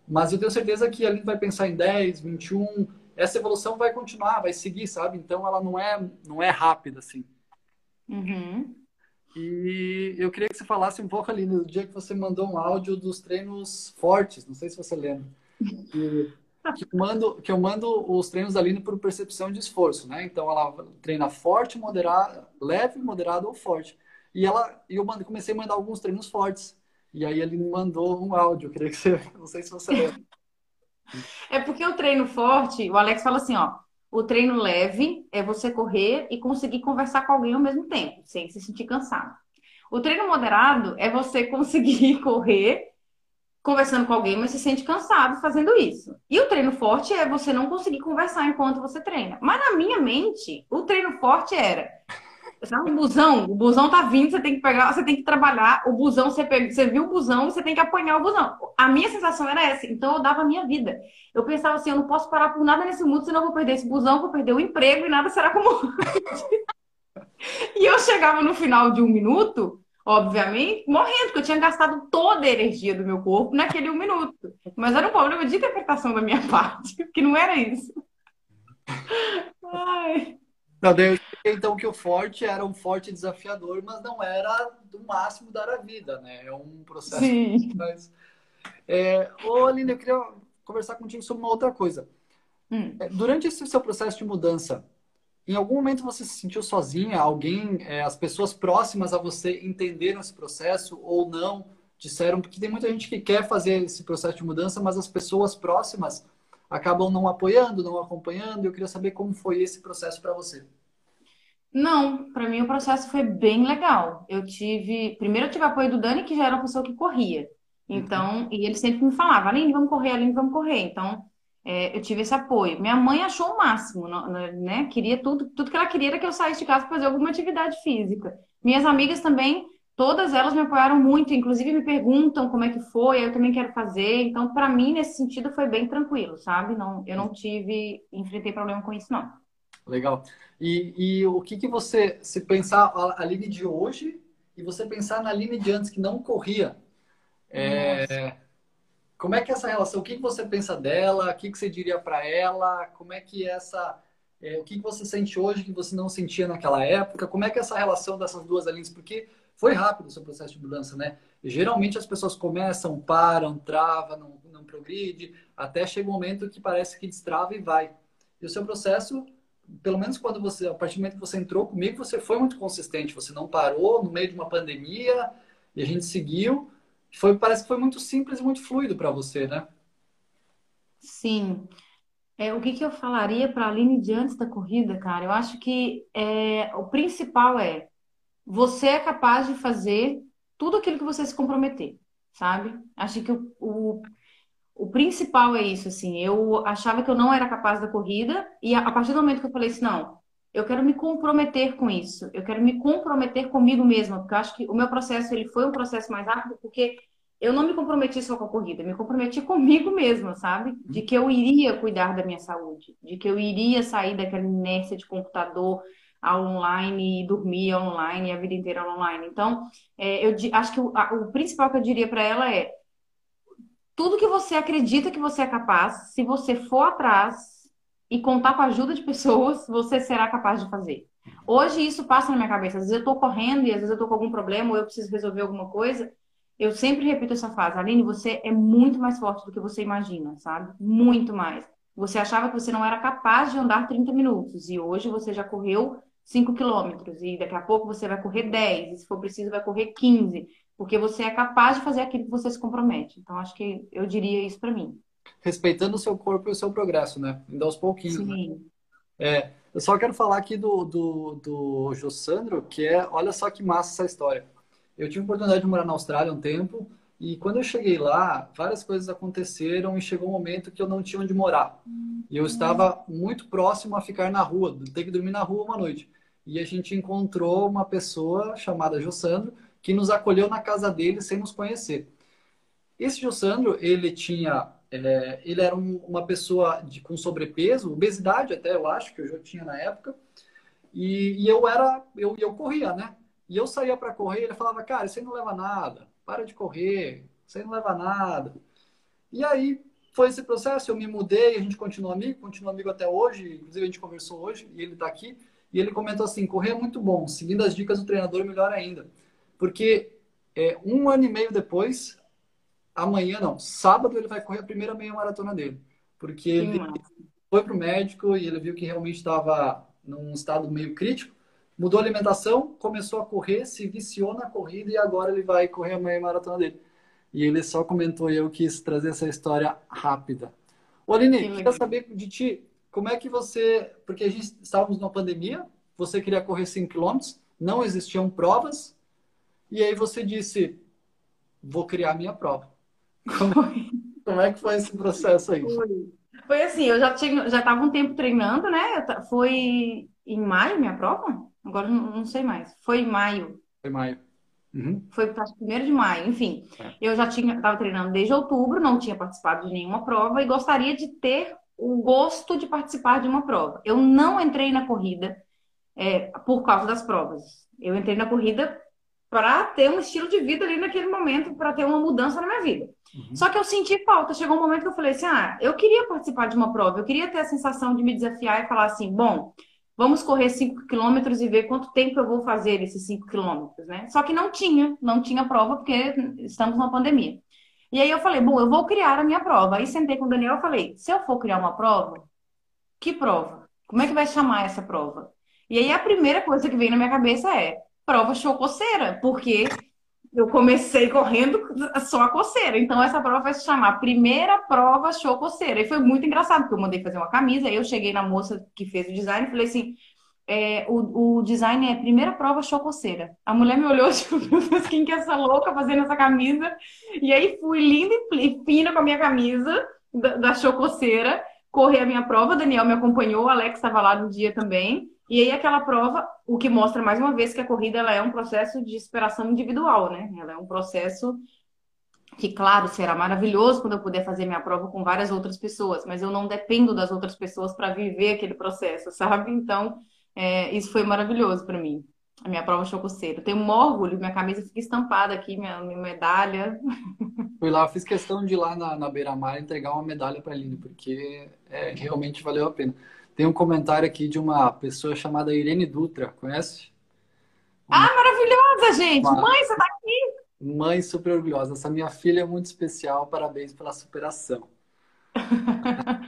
Mas eu tenho certeza que ali vai pensar em 10, 21, essa evolução vai continuar, vai seguir, sabe? Então ela não é, não é rápida, assim. Uhum. E eu queria que você falasse um pouco ali no dia que você mandou um áudio dos treinos fortes, não sei se você lembra. Que, que, eu, mando, que eu mando os treinos da Aline por percepção de esforço, né? Então ela treina forte, moderado, leve, moderado ou forte. E ela, eu comecei a mandar alguns treinos fortes. E aí ele me mandou um áudio, queria que você, não sei se você lembra. É porque o treino forte, o Alex fala assim, ó, o treino leve é você correr e conseguir conversar com alguém ao mesmo tempo, sem se sentir cansado. O treino moderado é você conseguir correr conversando com alguém, mas se sente cansado fazendo isso. E o treino forte é você não conseguir conversar enquanto você treina. Mas na minha mente, o treino forte era Sabe o busão? O busão tá vindo, você tem que pegar, você tem que trabalhar. O busão, você, pega, você viu o busão, você tem que apanhar o busão. A minha sensação era essa. Então eu dava a minha vida. Eu pensava assim, eu não posso parar por nada nesse mundo, senão eu vou perder esse busão, vou perder o emprego e nada será como E eu chegava no final de um minuto, obviamente, morrendo, porque eu tinha gastado toda a energia do meu corpo naquele um minuto. Mas era um problema de interpretação da minha parte, que não era isso. Ai. Não, daí eu então que o forte era um forte desafiador, mas não era do máximo dar a vida, né? É um processo. Sim. Mas, é, ô, Aline, eu queria conversar contigo sobre uma outra coisa. Hum. É, durante esse seu processo de mudança, em algum momento você se sentiu sozinha? Alguém, é, as pessoas próximas a você entenderam esse processo ou não? Disseram, porque tem muita gente que quer fazer esse processo de mudança, mas as pessoas próximas acabam não apoiando, não acompanhando. Eu queria saber como foi esse processo para você. Não, para mim o processo foi bem legal. Eu tive, primeiro eu tive apoio do Dani, que já era uma pessoa que corria. Então, uhum. e ele sempre me falava, Aline, vamos correr, Aline, vamos correr. Então, é, eu tive esse apoio. Minha mãe achou o máximo, né? Queria tudo, tudo que ela queria era que eu saísse de casa para fazer alguma atividade física. Minhas amigas também, todas elas me apoiaram muito, inclusive me perguntam como é que foi, eu também quero fazer. Então, para mim, nesse sentido, foi bem tranquilo, sabe? Não, eu não tive, enfrentei problema com isso, não. Legal. E, e o que, que você, se pensar a, a Line de hoje e você pensar na Line de antes que não corria, é, como é que é essa relação? O que, que você pensa dela? O que, que você diria para ela? Como é que é essa. É, o que, que você sente hoje que você não sentia naquela época? Como é que é essa relação dessas duas linhas? Porque foi rápido o seu processo de mudança, né? Geralmente as pessoas começam, param, travam, não, não progride, até chega um momento que parece que destrava e vai. E o seu processo pelo menos quando você, a partir do momento que você entrou comigo, você foi muito consistente. Você não parou no meio de uma pandemia e a gente seguiu. Foi, parece que foi muito simples e muito fluido para você, né? Sim. É, o que, que eu falaria para a Aline diante da corrida, cara? Eu acho que é, o principal é você é capaz de fazer tudo aquilo que você se comprometer, sabe? Acho que o, o o principal é isso, assim, eu achava que eu não era capaz da corrida e a partir do momento que eu falei assim, não, eu quero me comprometer com isso, eu quero me comprometer comigo mesma, porque eu acho que o meu processo ele foi um processo mais rápido porque eu não me comprometi só com a corrida, me comprometi comigo mesma, sabe? De que eu iria cuidar da minha saúde, de que eu iria sair daquela inércia de computador online e dormir online a vida inteira online. Então, é, eu acho que o, a, o principal que eu diria para ela é tudo que você acredita que você é capaz, se você for atrás e contar com a ajuda de pessoas, você será capaz de fazer. Hoje isso passa na minha cabeça. Às vezes eu estou correndo e às vezes eu estou com algum problema ou eu preciso resolver alguma coisa. Eu sempre repito essa frase. Aline, você é muito mais forte do que você imagina, sabe? Muito mais. Você achava que você não era capaz de andar 30 minutos e hoje você já correu 5 quilômetros e daqui a pouco você vai correr 10 e se for preciso vai correr 15 porque você é capaz de fazer aquilo que você se compromete. Então, acho que eu diria isso para mim. Respeitando o seu corpo e o seu progresso, né? Ainda aos pouquinhos. Né? Sim. Né? É, eu só quero falar aqui do, do, do Jossandro, que é, olha só que massa essa história. Eu tive a oportunidade de morar na Austrália um tempo, e quando eu cheguei lá, várias coisas aconteceram e chegou um momento que eu não tinha onde morar. E eu estava muito próximo a ficar na rua, ter que dormir na rua uma noite. E a gente encontrou uma pessoa chamada Jossandro, que nos acolheu na casa dele sem nos conhecer. Esse Jussandro, ele tinha, é, ele era um, uma pessoa de, com sobrepeso, obesidade até, eu acho, que eu já tinha na época, e, e eu era, eu, eu corria, né? E eu saía para correr, ele falava, cara, aí não leva nada, para de correr, aí não leva nada. E aí, foi esse processo, eu me mudei, a gente continua amigo, continua amigo até hoje, inclusive a gente conversou hoje e ele está aqui, e ele comentou assim, correr é muito bom, seguindo as dicas do treinador, melhor ainda. Porque é, um ano e meio depois, amanhã não, sábado ele vai correr a primeira meia maratona dele. Porque ele foi para o médico e ele viu que realmente estava num estado meio crítico, mudou a alimentação, começou a correr, se viciou na corrida e agora ele vai correr a meia maratona dele. E ele só comentou e eu quis trazer essa história rápida. Ô, Aline, queria saber de ti, como é que você. Porque a gente estávamos numa pandemia, você queria correr 5 km, não existiam provas, e aí você disse: vou criar minha prova. Como, como é que foi esse processo aí? Foi, foi assim, eu já tinha, já estava um tempo treinando, né? Foi em maio minha prova? Agora não, não sei mais. Foi em maio. Foi em maio. Uhum. Foi primeiro de maio, enfim. É. Eu já tinha estava treinando desde outubro, não tinha participado de nenhuma prova e gostaria de ter o gosto de participar de uma prova. Eu não entrei na corrida é, por causa das provas. Eu entrei na corrida para ter um estilo de vida ali naquele momento, para ter uma mudança na minha vida. Uhum. Só que eu senti falta. Chegou um momento que eu falei assim: ah, eu queria participar de uma prova, eu queria ter a sensação de me desafiar e falar assim: bom, vamos correr 5 quilômetros e ver quanto tempo eu vou fazer esses 5 quilômetros, né? Só que não tinha, não tinha prova, porque estamos numa pandemia. E aí eu falei, bom, eu vou criar a minha prova. Aí sentei com o Daniel e falei, se eu for criar uma prova, que prova? Como é que vai chamar essa prova? E aí a primeira coisa que veio na minha cabeça é prova show coceira, porque eu comecei correndo só a coceira. Então, essa prova vai se chamar Primeira Prova Show Coceira. E foi muito engraçado, porque eu mandei fazer uma camisa, aí eu cheguei na moça que fez o design e falei assim: é, o, o design é Primeira Prova Show Coceira. A mulher me olhou, tipo, quem que é essa louca fazendo essa camisa? E aí fui linda e fina com a minha camisa da, da Show Coceira, corri a minha prova. Daniel me acompanhou, o Alex estava lá no dia também. E aí aquela prova, o que mostra mais uma vez que a corrida ela é um processo de superação individual, né? Ela é um processo que, claro, será maravilhoso quando eu puder fazer minha prova com várias outras pessoas, mas eu não dependo das outras pessoas para viver aquele processo, sabe? Então, é, isso foi maravilhoso para mim. A minha prova chococeira. Tenho um orgulho, minha camisa fica estampada aqui, minha, minha medalha. Fui lá, fiz questão de ir lá na, na Beira-Mar entregar uma medalha para Aline, porque é, realmente valeu a pena. Tem um comentário aqui de uma pessoa chamada Irene Dutra, conhece? Ah, maravilhosa, gente! Uma... Mãe, você tá aqui! Mãe super orgulhosa. Essa minha filha é muito especial, parabéns pela superação.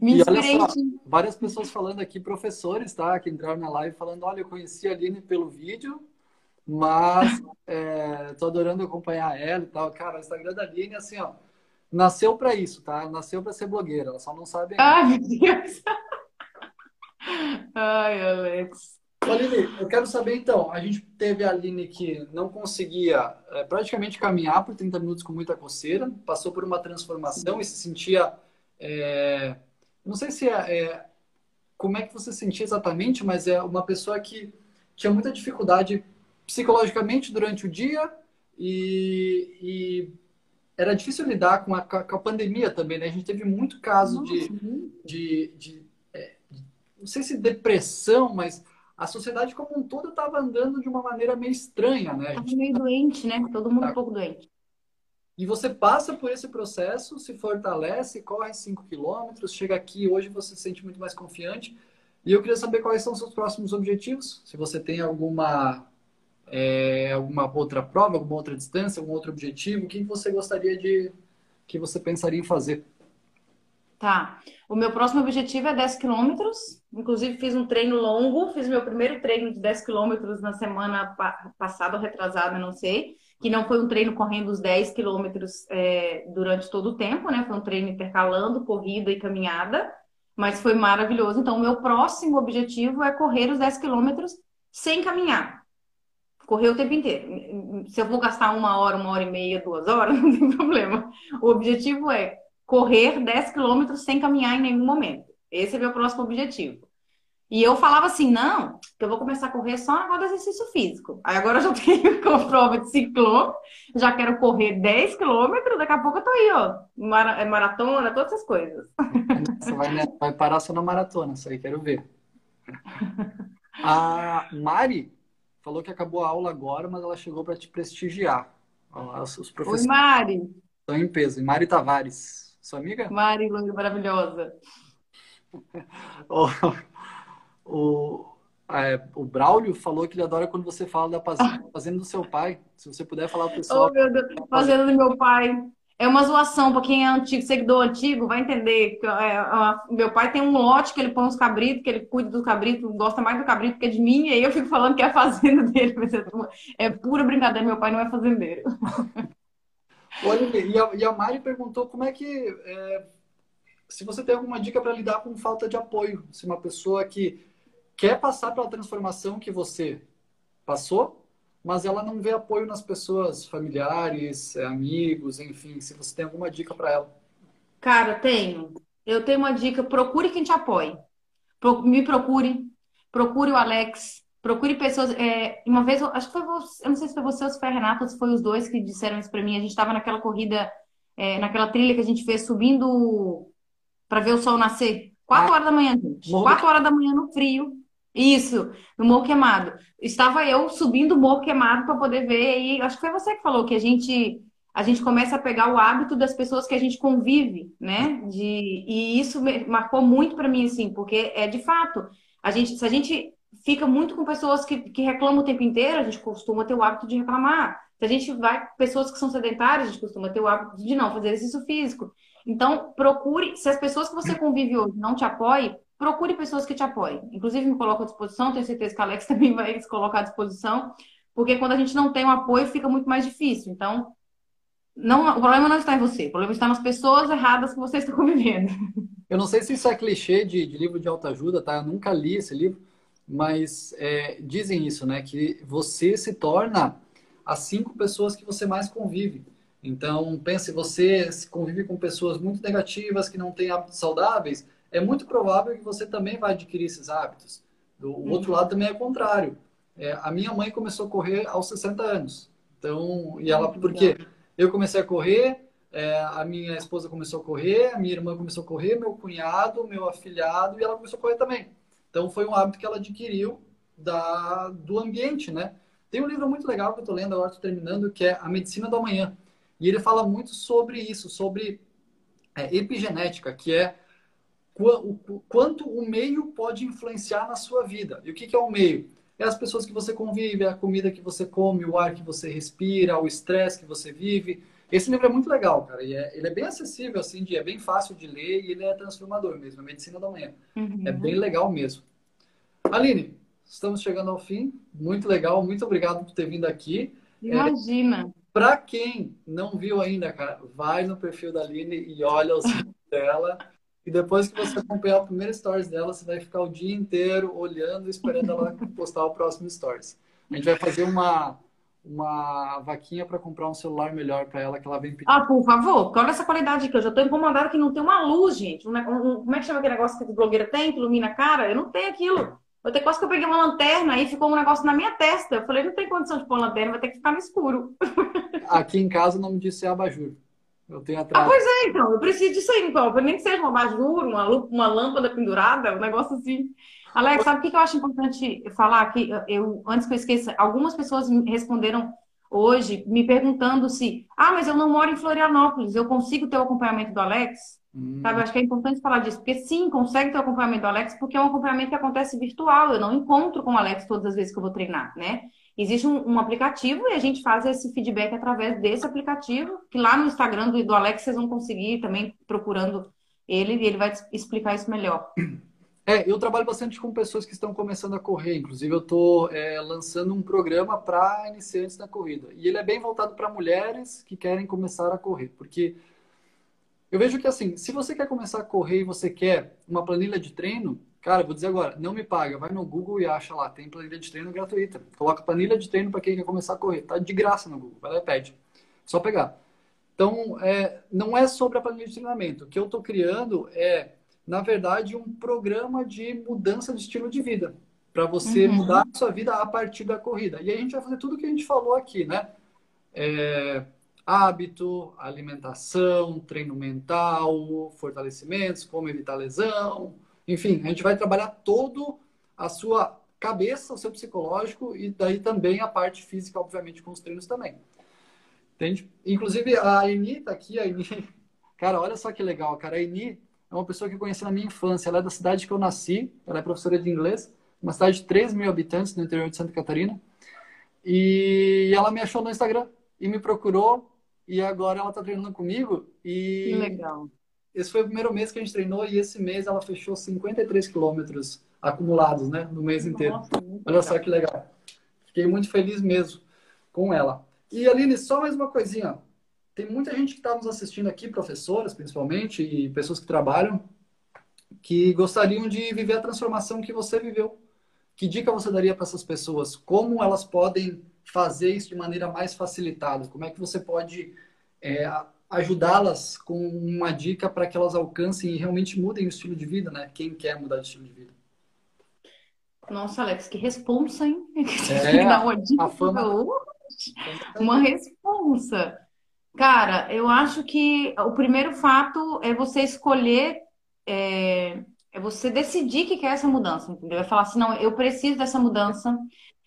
Me e olha só, várias pessoas falando aqui, professores, tá? Que entraram na live falando, olha, eu conheci a Aline pelo vídeo, mas é, tô adorando acompanhar ela e tal. Cara, o Instagram da Aline, assim, ó, nasceu para isso, tá? Nasceu para ser blogueira, ela só não sabe ainda. Ai, meu Deus! Ai, Alex. Aline, eu quero saber então, a gente teve a Aline que não conseguia é, praticamente caminhar por 30 minutos com muita coceira, passou por uma transformação e se sentia. É, não sei se é, é, como é que você sentia exatamente, mas é uma pessoa que tinha muita dificuldade psicologicamente durante o dia e, e era difícil lidar com a, com a, pandemia também, né? A gente teve muito caso de, de, de não sei se depressão, mas a sociedade como um todo estava andando de uma maneira meio estranha, né? Estava meio doente, né? Todo mundo tá. um pouco doente. E você passa por esse processo, se fortalece, corre 5 quilômetros, chega aqui, hoje você se sente muito mais confiante. E eu queria saber quais são seus próximos objetivos. Se você tem alguma, é, alguma outra prova, alguma outra distância, algum outro objetivo, o que você gostaria de. que você pensaria em fazer? Tá. O meu próximo objetivo é 10 quilômetros. Inclusive, fiz um treino longo, fiz meu primeiro treino de 10 quilômetros na semana passada, retrasada, não sei. Que não foi um treino correndo os 10 quilômetros é, durante todo o tempo, né? Foi um treino intercalando corrida e caminhada, mas foi maravilhoso. Então, o meu próximo objetivo é correr os 10 quilômetros sem caminhar. Correr o tempo inteiro. Se eu vou gastar uma hora, uma hora e meia, duas horas, não tem problema. O objetivo é correr 10 quilômetros sem caminhar em nenhum momento. Esse é meu próximo objetivo. E eu falava assim, não, que eu vou começar a correr só na do exercício físico. Aí agora eu já tenho com prova de ciclo, já quero correr 10 quilômetros, daqui a pouco eu tô aí, ó. É maratona, todas essas coisas. Você vai, vai parar só na maratona, isso aí quero ver. A Mari falou que acabou a aula agora, mas ela chegou para te prestigiar. Os professores Oi, Mari. Estão em peso. E Mari Tavares. Sua amiga? Mari, maravilhosa. o, é, o Braulio falou que ele adora quando você fala da fazenda do seu pai. Se você puder falar pro pessoal. Oh, meu Deus, fazenda do meu pai. É uma zoação para quem é antigo, seguidor antigo, vai entender. Que, é, é, meu pai tem um lote que ele põe os cabritos, que ele cuida do cabrito, gosta mais do cabrito que de mim, e aí eu fico falando que é a fazenda dele. É, é pura brincadeira, meu pai não é fazendeiro. Olha, e a, e a Mari perguntou como é que. É, se você tem alguma dica para lidar com falta de apoio. Se uma pessoa que quer passar pela transformação que você passou, mas ela não vê apoio nas pessoas familiares, é, amigos, enfim. Se você tem alguma dica para ela. Cara, tenho. Eu tenho uma dica. Procure quem te apoie. Me procure. Procure o Alex. Procure pessoas. É, uma vez, acho que foi você, eu não sei se foi você ou se foi a Renata, se foi os dois que disseram isso para mim. A gente estava naquela corrida, é, naquela trilha que a gente fez subindo para ver o sol nascer. Quatro ah, horas da manhã, gente. Quatro horas da manhã no frio. Isso, no Morro Queimado. Estava eu subindo o Morro Queimado para poder ver, e acho que foi você que falou que a gente a gente começa a pegar o hábito das pessoas que a gente convive, né? De, e isso marcou muito para mim, assim, porque é de fato, a gente, se a gente fica muito com pessoas que, que reclamam o tempo inteiro, a gente costuma ter o hábito de reclamar. Se a gente vai pessoas que são sedentárias, a gente costuma ter o hábito de não fazer exercício físico. Então, procure, se as pessoas que você convive hoje não te apoiam, procure pessoas que te apoiem. Inclusive, me coloco à disposição, tenho certeza que a Alex também vai se colocar à disposição, porque quando a gente não tem um apoio, fica muito mais difícil. Então, não, o problema não está em você, o problema está nas pessoas erradas que você está convivendo. Eu não sei se isso é clichê de, de livro de autoajuda, tá? Eu nunca li esse livro, mas é, dizem isso, né? Que você se torna as cinco pessoas que você mais convive. Então, pense, você se convive com pessoas muito negativas, que não têm hábitos saudáveis, é muito provável que você também vai adquirir esses hábitos. Do uhum. outro lado também é o contrário. É, a minha mãe começou a correr aos 60 anos. Então, e ela, porque eu comecei a correr, é, a minha esposa começou a correr, a minha irmã começou a correr, meu cunhado, meu afilhado, e ela começou a correr também. Então, foi um hábito que ela adquiriu da, do ambiente, né? Tem um livro muito legal que eu estou lendo agora, estou terminando, que é A Medicina do Amanhã. E ele fala muito sobre isso, sobre é, epigenética, que é o quanto o meio pode influenciar na sua vida. E o que, que é o meio? É as pessoas que você convive, é a comida que você come, o ar que você respira, o estresse que você vive. Esse livro é muito legal, cara. E é, ele é bem acessível, assim, de, é bem fácil de ler e ele é transformador mesmo. A medicina da manhã. Uhum. É bem legal mesmo. Aline, estamos chegando ao fim. Muito legal. Muito obrigado por ter vindo aqui. Imagina. É, Para quem não viu ainda, cara, vai no perfil da Aline e olha os vídeos dela. E depois que você acompanhar o primeiro stories dela, você vai ficar o dia inteiro olhando e esperando ela postar o próximo stories. A gente vai fazer uma, uma vaquinha para comprar um celular melhor para ela que ela vem pedir. Ah, por favor, olha essa qualidade aqui. Eu já estou incomodada que não tem uma luz, gente. Um, um, como é que chama aquele negócio que blogueira tem, que ilumina a cara? Eu não tenho aquilo. Eu tenho quase que eu peguei uma lanterna e ficou um negócio na minha testa. Eu falei, não tem condição de pôr lanterna, vai ter que ficar no escuro. Aqui em casa o nome disso é abajur. Eu tenho atrás. Ah, pois é, então. Eu preciso disso aí, então. Nem que seja uma abajur, uma, uma lâmpada pendurada, um negócio assim. Alex, sabe o que eu acho importante falar aqui? Eu, antes que eu esqueça, algumas pessoas me responderam hoje me perguntando se, ah, mas eu não moro em Florianópolis, eu consigo ter o acompanhamento do Alex? Hum. Sabe, acho que é importante falar disso, porque sim, consegue ter o acompanhamento do Alex, porque é um acompanhamento que acontece virtual, eu não encontro com o Alex todas as vezes que eu vou treinar, né? Existe um, um, aplicativo e a gente faz esse feedback através desse aplicativo, que lá no Instagram do, do Alex vocês vão conseguir também procurando ele e ele vai explicar isso melhor. É, eu trabalho bastante com pessoas que estão começando a correr. Inclusive, eu estou é, lançando um programa para iniciantes na corrida. E ele é bem voltado para mulheres que querem começar a correr. Porque eu vejo que, assim, se você quer começar a correr e você quer uma planilha de treino, Cara, vou dizer agora, não me paga. Vai no Google e acha lá, tem planilha de treino gratuita. Coloca planilha de treino para quem quer começar a correr. Tá de graça no Google. Vai lá e pede. Só pegar. Então, é, não é sobre a planilha de treinamento. O que eu estou criando é, na verdade, um programa de mudança de estilo de vida. Para você uhum. mudar a sua vida a partir da corrida. E aí a gente vai fazer tudo o que a gente falou aqui, né? É, hábito, alimentação, treino mental, fortalecimentos, como evitar lesão, enfim, a gente vai trabalhar todo a sua cabeça, o seu psicológico e daí também a parte física, obviamente, com os treinos também. Entende? Inclusive, a Eni tá aqui, a Eni... Cara, olha só que legal, cara. A Ini é uma pessoa que eu conheci na minha infância. Ela é da cidade que eu nasci, ela é professora de inglês, uma cidade de 3 mil habitantes no interior de Santa Catarina. E ela me achou no Instagram e me procurou. E agora ela está treinando comigo. E que legal. Esse foi o primeiro mês que a gente treinou e esse mês ela fechou 53 quilômetros acumulados, né? No mês inteiro. Nossa, Olha só que legal. Fiquei muito feliz mesmo com ela. E Aline, só mais uma coisinha. Tem muita gente que está nos assistindo aqui, professoras principalmente, e pessoas que trabalham, que gostariam de viver a transformação que você viveu. Que dica você daria para essas pessoas? Como elas podem fazer isso de maneira mais facilitada? Como é que você pode é, ajudá-las com uma dica para que elas alcancem e realmente mudem o estilo de vida, né? Quem quer mudar de estilo de vida. Nossa, Alex, que responsa, hein? É, uma dica. Fama... Uma responsa. Cara, eu acho que o primeiro fato é você escolher, é, é você decidir que quer essa mudança, entendeu? É falar assim, não, eu preciso dessa mudança,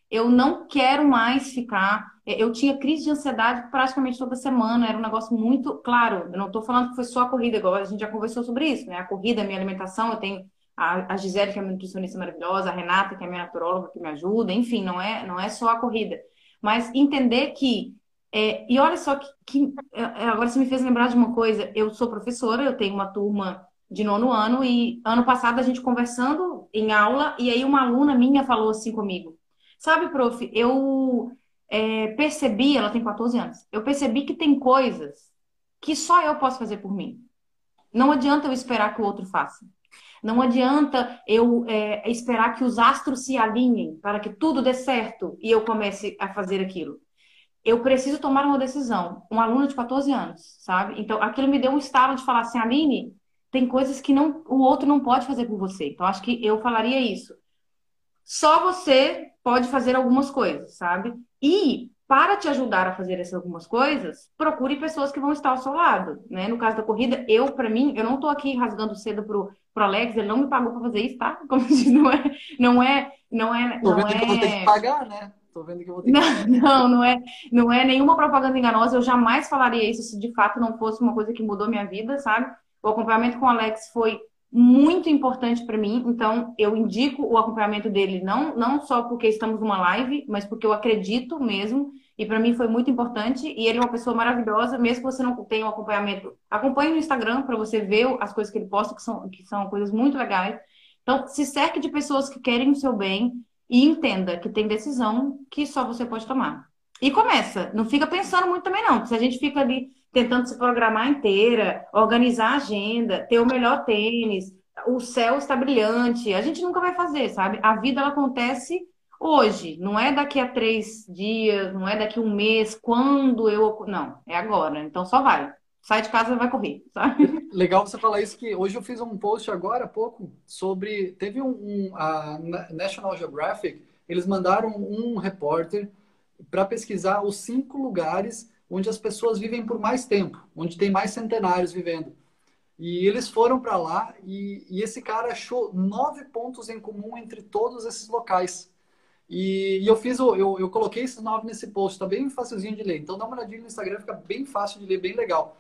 eu não quero mais ficar. É, eu tinha crise de ansiedade praticamente toda semana, era um negócio muito claro. Eu não estou falando que foi só a corrida, igual a gente já conversou sobre isso, né? A corrida, a minha alimentação, eu tenho a, a Gisele, que é minha nutricionista maravilhosa, a Renata, que é minha naturóloga, que me ajuda, enfim, não é, não é só a corrida. Mas entender que. É, e olha só que, que. É, agora você me fez lembrar de uma coisa. Eu sou professora, eu tenho uma turma de nono ano, e ano passado a gente conversando em aula, e aí uma aluna minha falou assim comigo: Sabe, prof, eu é, percebi, ela tem 14 anos, eu percebi que tem coisas que só eu posso fazer por mim. Não adianta eu esperar que o outro faça. Não adianta eu é, esperar que os astros se alinhem para que tudo dê certo e eu comece a fazer aquilo. Eu preciso tomar uma decisão. Um aluno de 14 anos, sabe? Então, aquilo me deu um estalo de falar assim, Aline, tem coisas que não, o outro não pode fazer por você. Então, acho que eu falaria isso. Só você pode fazer algumas coisas, sabe? E para te ajudar a fazer essas algumas coisas, procure pessoas que vão estar ao seu lado, né? No caso da corrida, eu, para mim, eu não estou aqui rasgando cedo pro, pro Alex, ele não me pagou para fazer isso, tá? Como diz, não é, não é, não é, Tô não vendo é... que eu vou ter que pagar, né? Tô vendo que eu vou ter que pagar. Não, não é, não é nenhuma propaganda enganosa, eu jamais falaria isso se de fato não fosse uma coisa que mudou minha vida, sabe? O acompanhamento com o Alex foi muito importante para mim, então eu indico o acompanhamento dele não, não só porque estamos numa live, mas porque eu acredito mesmo, e para mim foi muito importante, e ele é uma pessoa maravilhosa, mesmo que você não tenha um acompanhamento, acompanhe no Instagram para você ver as coisas que ele posta, que são, que são coisas muito legais. Então, se cerque de pessoas que querem o seu bem e entenda que tem decisão que só você pode tomar. E começa, não fica pensando muito também não, se a gente fica ali tentando se programar inteira, organizar a agenda, ter o melhor tênis, o céu está brilhante. A gente nunca vai fazer, sabe? A vida ela acontece hoje, não é daqui a três dias, não é daqui a um mês, quando eu. Não, é agora. Então só vai. Sai de casa e vai correr, sabe? Legal você falar isso, que hoje eu fiz um post agora há pouco sobre. Teve um. um a National Geographic, eles mandaram um repórter para pesquisar os cinco lugares onde as pessoas vivem por mais tempo, onde tem mais centenários vivendo. E eles foram para lá e, e, esse cara achou nove pontos em comum entre todos esses locais. E, e eu fiz, o, eu, eu coloquei esses nove nesse post, está bem facilzinho de ler. Então dá uma olhadinha no Instagram, fica bem fácil de ler, bem legal.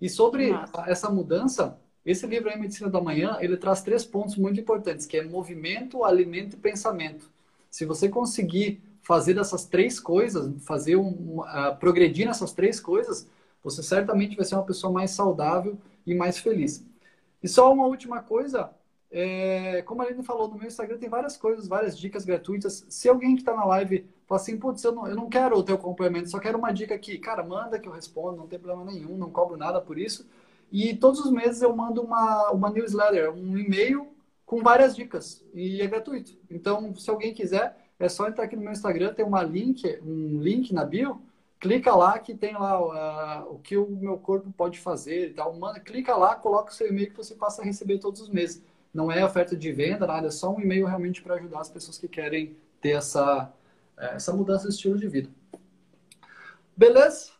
E sobre Nossa. essa mudança, esse livro aí, Medicina da Manhã, ele traz três pontos muito importantes, que é movimento, alimento e pensamento. Se você conseguir fazer essas três coisas, fazer um, uh, progredir nessas três coisas, você certamente vai ser uma pessoa mais saudável e mais feliz. E só uma última coisa, é, como a Aline falou, no meu Instagram tem várias coisas, várias dicas gratuitas. Se alguém que está na live fala assim, putz, eu não, eu não quero o teu acompanhamento, só quero uma dica aqui, cara, manda que eu respondo, não tem problema nenhum, não cobro nada por isso. E todos os meses eu mando uma, uma newsletter, um e-mail com várias dicas, e é gratuito. Então, se alguém quiser, é só entrar aqui no meu Instagram, tem uma link, um link na bio, clica lá que tem lá uh, o que o meu corpo pode fazer e tal. Manda, clica lá, coloca o seu e-mail que você passa a receber todos os meses. Não é oferta de venda, nada, é só um e-mail realmente para ajudar as pessoas que querem ter essa, eh, essa mudança de estilo de vida. Beleza?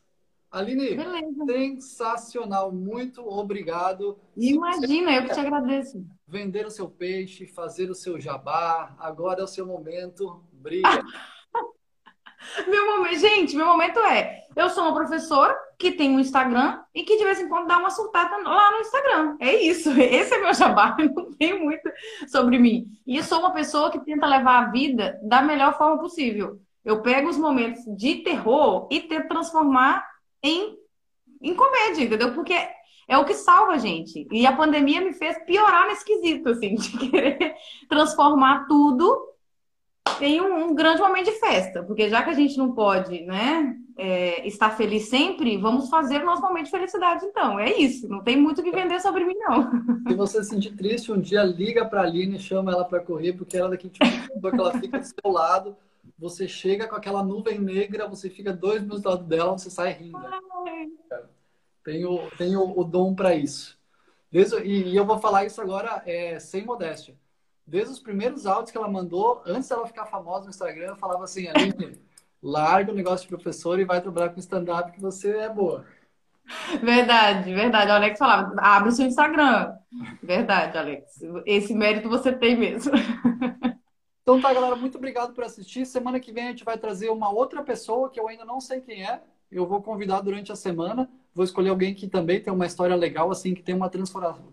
Aline, Beleza. sensacional, muito obrigado. Imagina, eu que te agradeço. Vender o seu peixe, fazer o seu jabá, agora é o seu momento. Briga. meu momento, gente, meu momento é: eu sou uma professora que tem um Instagram e que de vez em quando dá uma surtada lá no Instagram. É isso, esse é meu jabá, não tem muito sobre mim. E eu sou uma pessoa que tenta levar a vida da melhor forma possível. Eu pego os momentos de terror e tento transformar em, em comédia, entendeu? Porque é o que salva a gente. E a pandemia me fez piorar nesse quesito, assim, de querer transformar tudo em um, um grande momento de festa. Porque já que a gente não pode, né, é, estar feliz sempre, vamos fazer o nosso momento de felicidade, então. É isso. Não tem muito que vender sobre mim, não. Se você se sentir triste, um dia liga para a Aline e chama ela para correr, porque ela daqui tipo, que ela fica do seu lado. Você chega com aquela nuvem negra, você fica dois minutos do lado dela, você sai rindo. Tenho, tenho o dom para isso. E, e, eu vou falar isso agora é, sem modéstia. Desde os primeiros áudios que ela mandou, antes dela ficar famosa no Instagram, eu falava assim, Aline, larga o negócio de professor e vai trabalhar com stand-up que você é boa. Verdade, verdade. O Alex falava, abre o seu Instagram. Verdade, Alex. Esse mérito você tem mesmo. Então tá, galera, muito obrigado por assistir. Semana que vem a gente vai trazer uma outra pessoa que eu ainda não sei quem é. Eu vou convidar durante a semana vou escolher alguém que também tem uma história legal, assim, que tem uma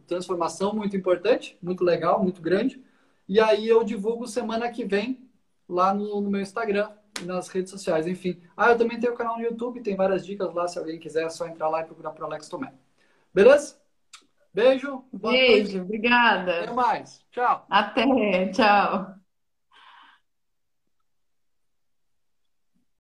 transformação muito importante, muito legal, muito grande. E aí eu divulgo semana que vem lá no, no meu Instagram e nas redes sociais, enfim. Ah, eu também tenho um canal no YouTube, tem várias dicas lá, se alguém quiser, é só entrar lá e procurar por Alex Tomé. Beleza? Beijo. Beijo, noite. obrigada. Até mais. Tchau. Até, tchau.